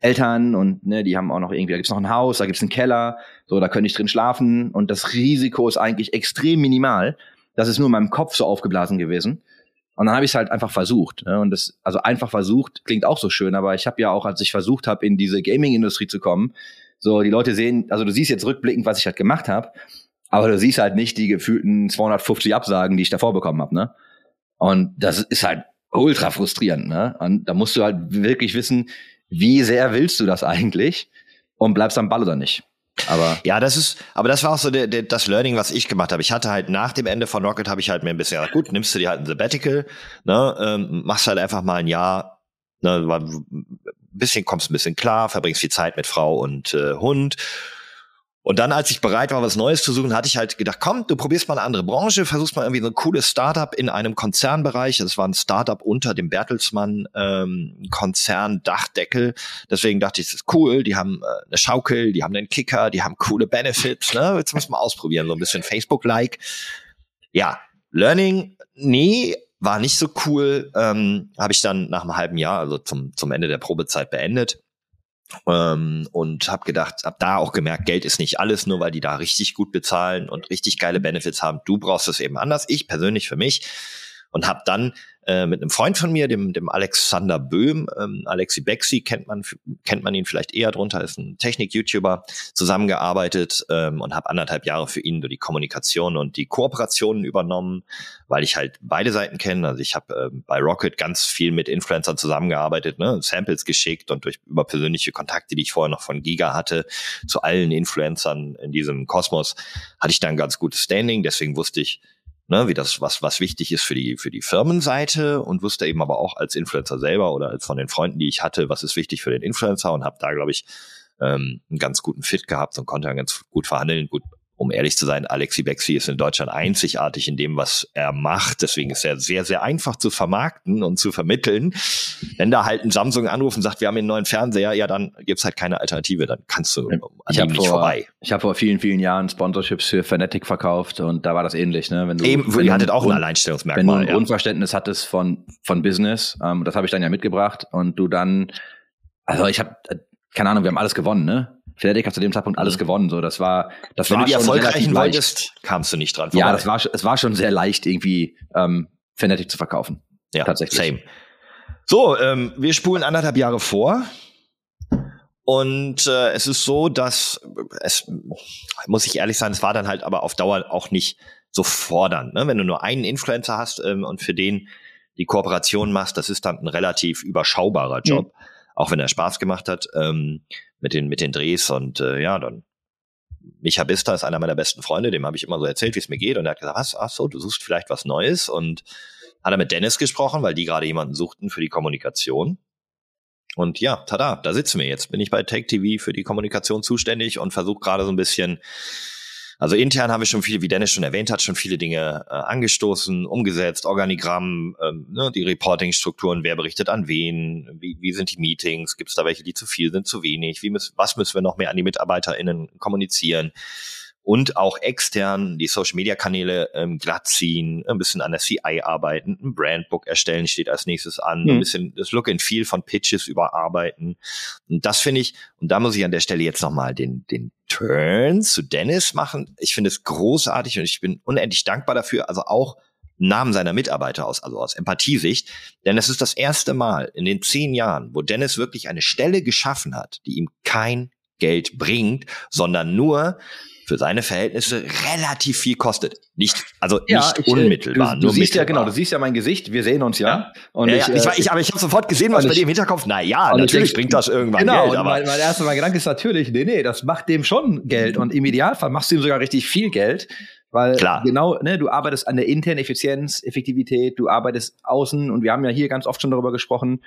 Eltern und ne, die haben auch noch irgendwie, da gibt's noch ein Haus, da gibt's einen Keller, so, da könnte ich drin schlafen und das Risiko ist eigentlich extrem minimal. Das ist nur in meinem Kopf so aufgeblasen gewesen. Und dann habe ich es halt einfach versucht. Ne? Und das, also einfach versucht, klingt auch so schön, aber ich habe ja auch, als ich versucht habe, in diese Gaming-Industrie zu kommen, so die Leute sehen, also du siehst jetzt rückblickend, was ich halt gemacht habe, aber du siehst halt nicht die gefühlten 250 Absagen, die ich davor bekommen habe, ne? Und das ist halt ultra frustrierend, ne? Und da musst du halt wirklich wissen, wie sehr willst du das eigentlich und bleibst am Ball oder nicht. Aber ja, das ist, aber das war auch so der, der, das Learning, was ich gemacht habe. Ich hatte halt nach dem Ende von Rocket habe ich halt mir ein bisschen gesagt, gut, nimmst du dir halt ein Sabbatical, ne, ähm, machst halt einfach mal ein Jahr, ne, ein bisschen kommst ein bisschen klar, verbringst viel Zeit mit Frau und äh, Hund und dann, als ich bereit war, was Neues zu suchen, hatte ich halt gedacht, komm, du probierst mal eine andere Branche, versuchst mal irgendwie so ein cooles Startup in einem Konzernbereich. Das war ein Startup unter dem Bertelsmann ähm, Konzern Dachdeckel. Deswegen dachte ich, das ist cool. Die haben äh, eine Schaukel, die haben einen Kicker, die haben coole Benefits. Ne? Jetzt muss man ausprobieren, so ein bisschen Facebook-like. Ja, Learning, nee, war nicht so cool. Ähm, Habe ich dann nach einem halben Jahr, also zum, zum Ende der Probezeit beendet ähm, und habe gedacht, hab da auch gemerkt, Geld ist nicht alles, nur weil die da richtig gut bezahlen und richtig geile Benefits haben. Du brauchst es eben anders. Ich persönlich für mich. Und habe dann äh, mit einem Freund von mir, dem, dem Alexander Böhm, ähm, Alexi Bexi kennt man, kennt man ihn vielleicht eher drunter, ist ein Technik-YouTuber, zusammengearbeitet ähm, und habe anderthalb Jahre für ihn die Kommunikation und die Kooperationen übernommen, weil ich halt beide Seiten kenne. Also ich habe ähm, bei Rocket ganz viel mit Influencern zusammengearbeitet, ne, Samples geschickt und durch über persönliche Kontakte, die ich vorher noch von Giga hatte, zu allen Influencern in diesem Kosmos, hatte ich da ein ganz gutes Standing. Deswegen wusste ich, ne, wie das, was, was wichtig ist für die, für die Firmenseite und wusste eben aber auch als Influencer selber oder als von den Freunden, die ich hatte, was ist wichtig für den Influencer und habe da, glaube ich, ähm, einen ganz guten Fit gehabt und konnte dann ganz gut verhandeln, gut um ehrlich zu sein, Alexi Bexi ist in Deutschland einzigartig in dem, was er macht. Deswegen ist er sehr, sehr einfach zu vermarkten und zu vermitteln. Wenn da halt ein Samsung anruft und sagt, wir haben einen neuen Fernseher, ja, dann gibt's halt keine Alternative. Dann kannst du an ich ihm nicht vor, vorbei. Ich habe vor vielen, vielen Jahren Sponsorships für Fanatic verkauft und da war das ähnlich. Ne? Wenn du, Eben, wenn ihr hattet auch ein Alleinstellungsmerkmal. Wenn du ein ja. Grundverständnis hattest von, von Business, ähm, das habe ich dann ja mitgebracht und du dann, also ich habe, keine Ahnung, wir haben alles gewonnen, ne? Fnatic hat zu dem Zeitpunkt alles mhm. gewonnen. So, das war, das Wenn war du die erfolgreichen wolltest, kamst du nicht dran. Vorbei. Ja, das war, es war schon sehr leicht, irgendwie ähm, Fnatic zu verkaufen. Ja, tatsächlich. Same. So, ähm, wir spulen anderthalb Jahre vor. Und äh, es ist so, dass es, muss ich ehrlich sein, es war dann halt aber auf Dauer auch nicht so fordernd. Ne? Wenn du nur einen Influencer hast ähm, und für den die Kooperation machst, das ist dann ein relativ überschaubarer Job, mhm. auch wenn er Spaß gemacht hat. Ähm, mit den, mit den Drehs und äh, ja, dann Micha Bista ist einer meiner besten Freunde, dem habe ich immer so erzählt, wie es mir geht und er hat gesagt, was, ach so, du suchst vielleicht was Neues und hat er mit Dennis gesprochen, weil die gerade jemanden suchten für die Kommunikation. Und ja, tada, da sitzen wir jetzt. Bin ich bei Take TV für die Kommunikation zuständig und versuche gerade so ein bisschen also intern haben wir schon viele, wie Dennis schon erwähnt hat, schon viele Dinge äh, angestoßen, umgesetzt, Organigramm, ähm, ne, die Reporting-Strukturen, wer berichtet an wen, wie, wie sind die Meetings, gibt es da welche, die zu viel sind, zu wenig, wie müssen, was müssen wir noch mehr an die MitarbeiterInnen kommunizieren und auch extern die Social Media Kanäle ähm, glatt ziehen, ein bisschen an der CI arbeiten, ein Brandbook erstellen steht als nächstes an, mhm. ein bisschen das Look and Feel von Pitches überarbeiten. Und das finde ich, und da muss ich an der Stelle jetzt nochmal den, den Turn zu Dennis machen. Ich finde es großartig und ich bin unendlich dankbar dafür, also auch Namen seiner Mitarbeiter aus, also aus Empathiesicht. Denn es ist das erste Mal in den zehn Jahren, wo Dennis wirklich eine Stelle geschaffen hat, die ihm kein Geld bringt, sondern nur für seine Verhältnisse relativ viel kostet. Nicht, also ja, nicht ich, äh, unmittelbar. Du, du siehst ja genau, du siehst ja mein Gesicht, wir sehen uns ja. ja. Ja, ich, ja, ich, äh, ich, aber ich habe sofort gesehen, was bei dir im Hinterkopf. Na ja, natürlich ich, bringt das irgendwann genau, Geld. Aber mein, mein erster mein Gedanke ist natürlich, nee, nee, das macht dem schon Geld und im Idealfall machst du ihm sogar richtig viel Geld. Weil Klar. genau, ne, du arbeitest an der internen Effizienz, Effektivität, du arbeitest außen und wir haben ja hier ganz oft schon darüber gesprochen.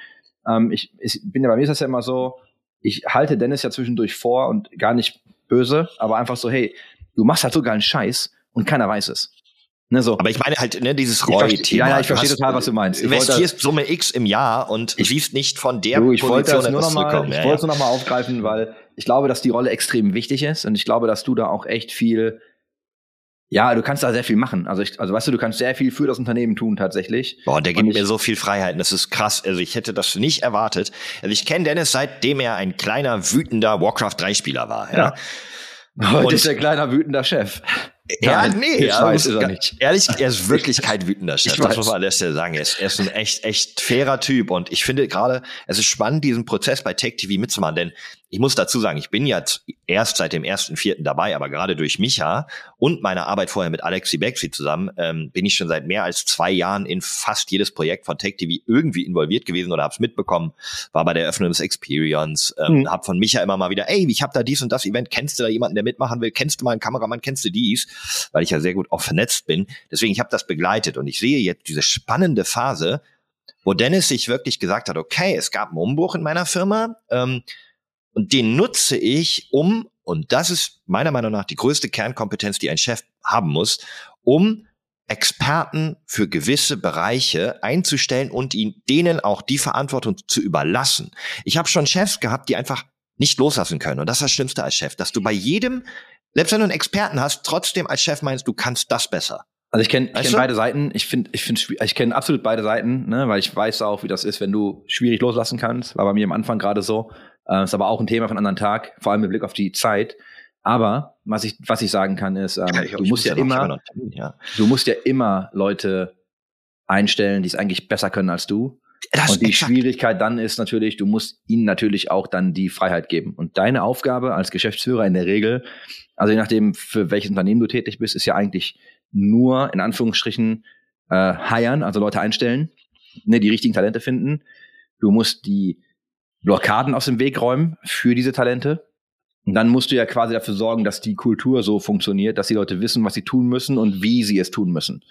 Ähm, ich, ich bin ja bei mir ist das ja immer so, ich halte Dennis ja zwischendurch vor und gar nicht böse, aber einfach so, hey, du machst halt so geilen Scheiß und keiner weiß es. Ne, so. Aber ich meine halt, ne, dieses Roy-Thema. Ja, ja, ich verstehe total, was du meinst. Du investierst Summe X im Jahr und ich, siehst nicht von der du, ich Position wollte nur noch mal, Ich ja, wollte es nur noch mal aufgreifen, weil ich glaube, dass die Rolle extrem wichtig ist und ich glaube, dass du da auch echt viel ja, du kannst da sehr viel machen. Also, ich, also weißt du, du kannst sehr viel für das Unternehmen tun tatsächlich. Boah, der gibt ich, mir so viel Freiheiten. Das ist krass. Also ich hätte das nicht erwartet. Also ich kenne Dennis seitdem er ein kleiner wütender Warcraft 3 Spieler war. Ja. ja. Heute und ist er kleiner wütender Chef. Ja, Nein, nee, ja, weiß, ist er nicht. Ehrlich, er ist wirklich kein wütender Chef. das muss man an der Stelle sagen. Er ist, er ist ein echt, echt fairer Typ. Und ich finde gerade, es ist spannend, diesen Prozess bei Tech TV mitzumachen, denn ich muss dazu sagen, ich bin jetzt erst seit dem ersten Vierten dabei, aber gerade durch Micha und meine Arbeit vorher mit Alexi Bexi zusammen ähm, bin ich schon seit mehr als zwei Jahren in fast jedes Projekt von Tech TV irgendwie involviert gewesen oder habe es mitbekommen. War bei der Eröffnung des Experience, ähm, mhm. habe von Micha immer mal wieder, ey, ich habe da dies und das Event, kennst du da jemanden, der mitmachen will? Kennst du mal einen Kameramann? Kennst du dies? Weil ich ja sehr gut auch vernetzt bin. Deswegen ich habe das begleitet und ich sehe jetzt diese spannende Phase, wo Dennis sich wirklich gesagt hat, okay, es gab einen Umbruch in meiner Firma. Ähm, und den nutze ich, um, und das ist meiner Meinung nach die größte Kernkompetenz, die ein Chef haben muss, um Experten für gewisse Bereiche einzustellen und ihn, denen auch die Verantwortung zu überlassen. Ich habe schon Chefs gehabt, die einfach nicht loslassen können. Und das ist das Schlimmste als Chef, dass du bei jedem, selbst wenn du einen Experten hast, trotzdem als Chef meinst, du kannst das besser. Also ich kenne ich kenn beide Seiten. Ich finde, ich finde, ich kenne absolut beide Seiten, ne, weil ich weiß auch, wie das ist, wenn du schwierig loslassen kannst. War bei mir am Anfang gerade so. Äh, ist aber auch ein Thema von anderen Tag, vor allem mit Blick auf die Zeit. Aber was ich, was ich sagen kann, ist, ähm, ja, du musst ja immer, ja. du musst ja immer Leute einstellen, die es eigentlich besser können als du. Das und die exakt. Schwierigkeit dann ist natürlich, du musst ihnen natürlich auch dann die Freiheit geben. Und deine Aufgabe als Geschäftsführer in der Regel, also je nachdem, für welches Unternehmen du tätig bist, ist ja eigentlich nur in Anführungsstrichen äh, hiren, also Leute einstellen, ne, die richtigen Talente finden. Du musst die Blockaden aus dem Weg räumen für diese Talente. Und dann musst du ja quasi dafür sorgen, dass die Kultur so funktioniert, dass die Leute wissen, was sie tun müssen und wie sie es tun müssen.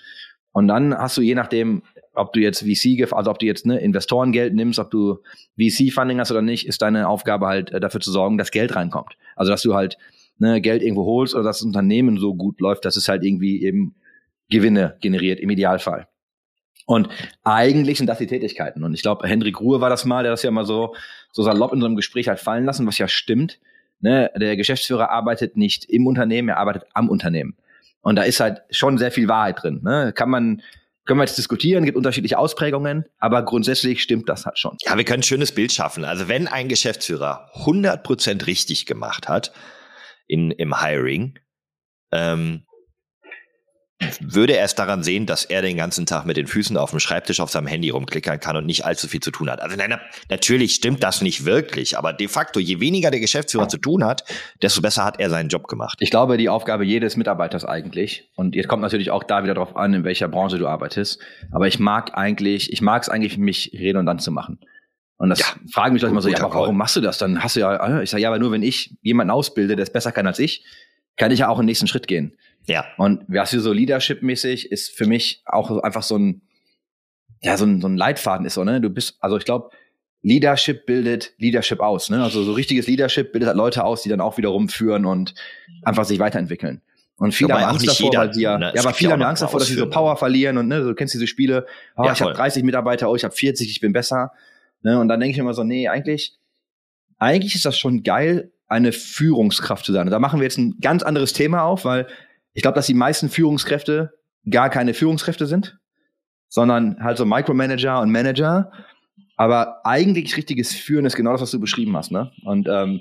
Und dann hast du je nachdem, ob du jetzt VC, also ob du jetzt ne, Investorengeld nimmst, ob du VC-Funding hast oder nicht, ist deine Aufgabe halt äh, dafür zu sorgen, dass Geld reinkommt. Also dass du halt ne, Geld irgendwo holst oder dass das Unternehmen so gut läuft, dass es halt irgendwie eben Gewinne generiert im Idealfall. Und eigentlich sind das die Tätigkeiten. Und ich glaube, Hendrik Ruhe war das mal, der das ja mal so, so salopp in so einem Gespräch hat fallen lassen, was ja stimmt. Ne, der Geschäftsführer arbeitet nicht im Unternehmen, er arbeitet am Unternehmen. Und da ist halt schon sehr viel Wahrheit drin. Ne? Kann man, können wir jetzt diskutieren, gibt unterschiedliche Ausprägungen, aber grundsätzlich stimmt das halt schon. Ja, wir können ein schönes Bild schaffen. Also wenn ein Geschäftsführer 100% richtig gemacht hat in, im Hiring, ähm, würde er es daran sehen, dass er den ganzen Tag mit den Füßen auf dem Schreibtisch auf seinem Handy rumklickern kann und nicht allzu viel zu tun hat. Also nein, na- natürlich stimmt das nicht wirklich, aber de facto, je weniger der Geschäftsführer zu tun hat, desto besser hat er seinen Job gemacht. Ich glaube, die Aufgabe jedes Mitarbeiters eigentlich. Und jetzt kommt natürlich auch da wieder drauf an, in welcher Branche du arbeitest. Aber ich mag eigentlich, ich mag es eigentlich, mich redundant zu machen. Und das Ja, fragen mich Leute immer so, ja, aber warum machst du das? Dann hast du ja, ich sage, ja, aber nur wenn ich jemanden ausbilde, der es besser kann als ich, kann ich ja auch den nächsten Schritt gehen. Ja. Und was hier so Leadership-mäßig ist für mich auch einfach so ein, ja, so ein, so ein Leitfaden ist so, ne? Du bist, also ich glaube, Leadership bildet Leadership aus, ne? Also so richtiges Leadership bildet halt Leute aus, die dann auch wiederum führen und einfach sich weiterentwickeln. Und viele Wobei haben Angst davor, jeder, weil sie ja, ne? Ja, aber viele haben Angst davor, dass sie so. Power verlieren und ne, du kennst diese Spiele, oh, Ja, ich habe voll. 30 Mitarbeiter, oh, ich habe 40, ich bin besser. Ne? Und dann denke ich immer so, nee, eigentlich, eigentlich ist das schon geil, eine Führungskraft zu sein. Und da machen wir jetzt ein ganz anderes Thema auf, weil ich glaube, dass die meisten Führungskräfte gar keine Führungskräfte sind, sondern halt so Micromanager und Manager. Aber eigentlich richtiges Führen ist genau das, was du beschrieben hast. Ne? Und ähm,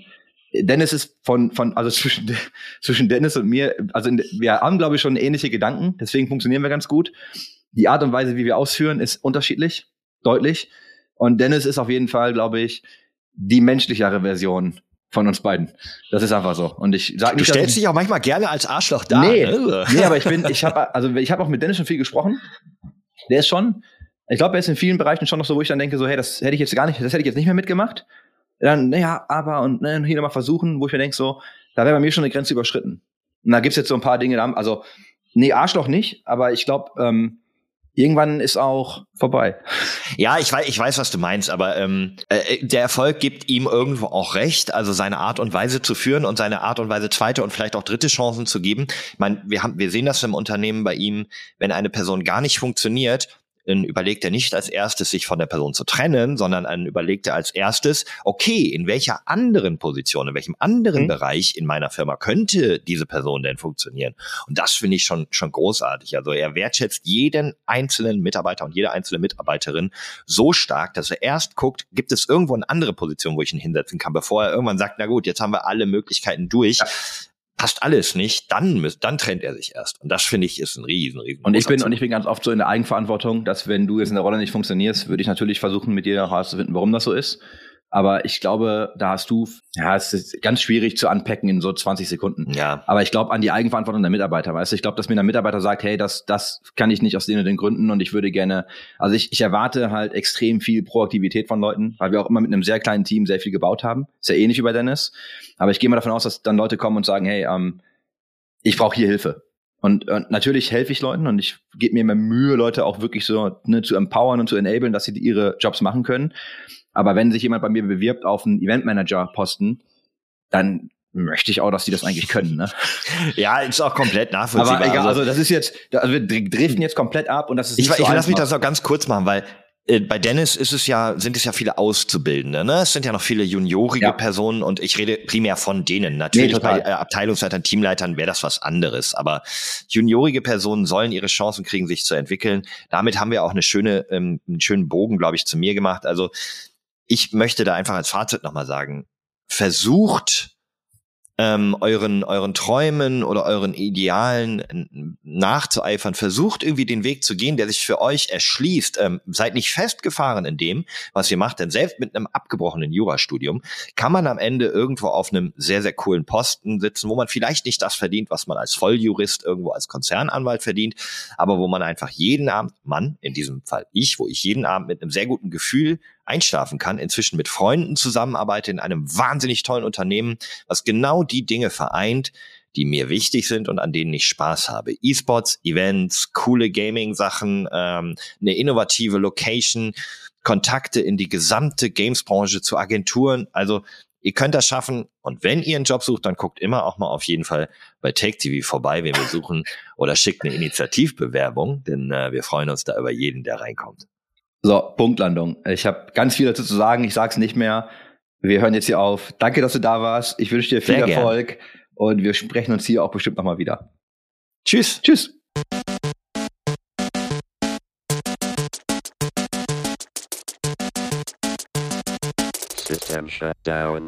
Dennis ist von, von also zwischen, zwischen Dennis und mir, also in, wir haben, glaube ich, schon ähnliche Gedanken, deswegen funktionieren wir ganz gut. Die Art und Weise, wie wir ausführen, ist unterschiedlich, deutlich. Und Dennis ist auf jeden Fall, glaube ich, die menschlichere Version von uns beiden. Das ist einfach so. Und ich sage Du nicht, dass stellst dich auch manchmal gerne als Arschloch dar. Nee, ne? nee, aber ich bin, ich habe, also ich habe auch mit Dennis schon viel gesprochen. Der ist schon, ich glaube, er ist in vielen Bereichen schon noch so, wo ich dann denke, so, hey, das hätte ich jetzt gar nicht, das hätte ich jetzt nicht mehr mitgemacht. Dann, naja, aber und ne, hier nochmal versuchen, wo ich mir denke, so, da wäre bei mir schon eine Grenze überschritten. Und da gibt's jetzt so ein paar Dinge, da also, nee, Arschloch nicht, aber ich glaube, ähm, irgendwann ist auch vorbei. Ja, ich weiß, ich weiß, was du meinst, aber ähm, äh, der Erfolg gibt ihm irgendwo auch recht, also seine Art und Weise zu führen und seine Art und Weise zweite und vielleicht auch dritte Chancen zu geben. Ich meine, wir haben, wir sehen das im Unternehmen bei ihm, wenn eine Person gar nicht funktioniert, dann überlegt er nicht als erstes, sich von der Person zu trennen, sondern dann überlegt er als erstes, okay, in welcher anderen Position, in welchem anderen Mhm. Bereich in meiner Firma könnte diese Person denn funktionieren? Und das finde ich schon, schon großartig. Also er wertschätzt jeden einzelnen Mitarbeiter und jede einzelne Mitarbeiterin so stark, dass er erst guckt, gibt es irgendwo eine andere Position, wo ich ihn hinsetzen kann, bevor er irgendwann sagt, na gut, jetzt haben wir alle Möglichkeiten durch. Passt alles nicht, dann, dann trennt er sich erst. Und das finde ich ist ein riesen, riesen Und ich bin, großer und ich bin ganz oft so in der Eigenverantwortung, dass wenn du jetzt in der Rolle nicht funktionierst, würde ich natürlich versuchen, mit dir herauszufinden, warum das so ist. Aber ich glaube, da hast du, ja, es ist ganz schwierig zu unpacken in so 20 Sekunden. Ja, Aber ich glaube an die Eigenverantwortung der Mitarbeiter, weißt du? Ich glaube, dass mir der Mitarbeiter sagt, hey, das, das kann ich nicht aus den und den Gründen und ich würde gerne, also ich, ich erwarte halt extrem viel Proaktivität von Leuten, weil wir auch immer mit einem sehr kleinen Team sehr viel gebaut haben. Ist ja ähnlich wie bei Dennis. Aber ich gehe mal davon aus, dass dann Leute kommen und sagen, hey, ähm, ich brauche hier Hilfe. Und, und natürlich helfe ich Leuten und ich gebe mir immer Mühe, Leute auch wirklich so ne, zu empowern und zu enablen, dass sie ihre Jobs machen können. Aber wenn sich jemand bei mir bewirbt auf einen Eventmanager-Posten, dann möchte ich auch, dass die das eigentlich können. Ne? ja, ist auch komplett nachvollziehbar. Aber egal, also das ist jetzt, also wir dr- driften jetzt komplett ab und das ist ich, nicht so ich lass mich das noch ganz kurz machen, weil äh, bei Dennis ist es ja, sind es ja viele Auszubildende, ne? Es sind ja noch viele juniorige Ja. Personen und ich rede primär von denen. Natürlich Nee, bei äh, Abteilungsleitern, Teamleitern wäre das was anderes. Aber juniorige Personen sollen ihre Chancen kriegen, sich zu entwickeln. Damit haben wir auch eine schöne, ähm, einen schönen Bogen, glaube ich, zu mir gemacht. Also ich möchte da einfach als Fazit nochmal sagen, versucht ähm, euren, euren Träumen oder euren Idealen nachzueifern, versucht irgendwie den Weg zu gehen, der sich für euch erschließt. Ähm, seid nicht festgefahren in dem, was ihr macht, denn selbst mit einem abgebrochenen Jurastudium kann man am Ende irgendwo auf einem sehr, sehr coolen Posten sitzen, wo man vielleicht nicht das verdient, was man als Volljurist irgendwo als Konzernanwalt verdient, aber wo man einfach jeden Abend, Mann, in diesem Fall ich, wo ich jeden Abend mit einem sehr guten Gefühl einschlafen kann, inzwischen mit Freunden zusammenarbeite in einem wahnsinnig tollen Unternehmen, was genau die Dinge vereint, die mir wichtig sind und an denen ich Spaß habe. E-Sports, Events, coole Gaming-Sachen, ähm, eine innovative Location, Kontakte in die gesamte Games-Branche zu Agenturen. Also ihr könnt das schaffen. Und wenn ihr einen Job sucht, dann guckt immer auch mal auf jeden Fall bei Take vorbei, wenn wir suchen, oder schickt eine Initiativbewerbung, denn äh, wir freuen uns da über jeden, der reinkommt. So, Punktlandung. Ich habe ganz viel dazu zu sagen. Ich sag's nicht mehr. Wir hören jetzt hier auf. Danke, dass du da warst. Ich wünsche dir viel Sehr Erfolg gern. und wir sprechen uns hier auch bestimmt nochmal wieder. Tschüss. Tschüss. System shut down.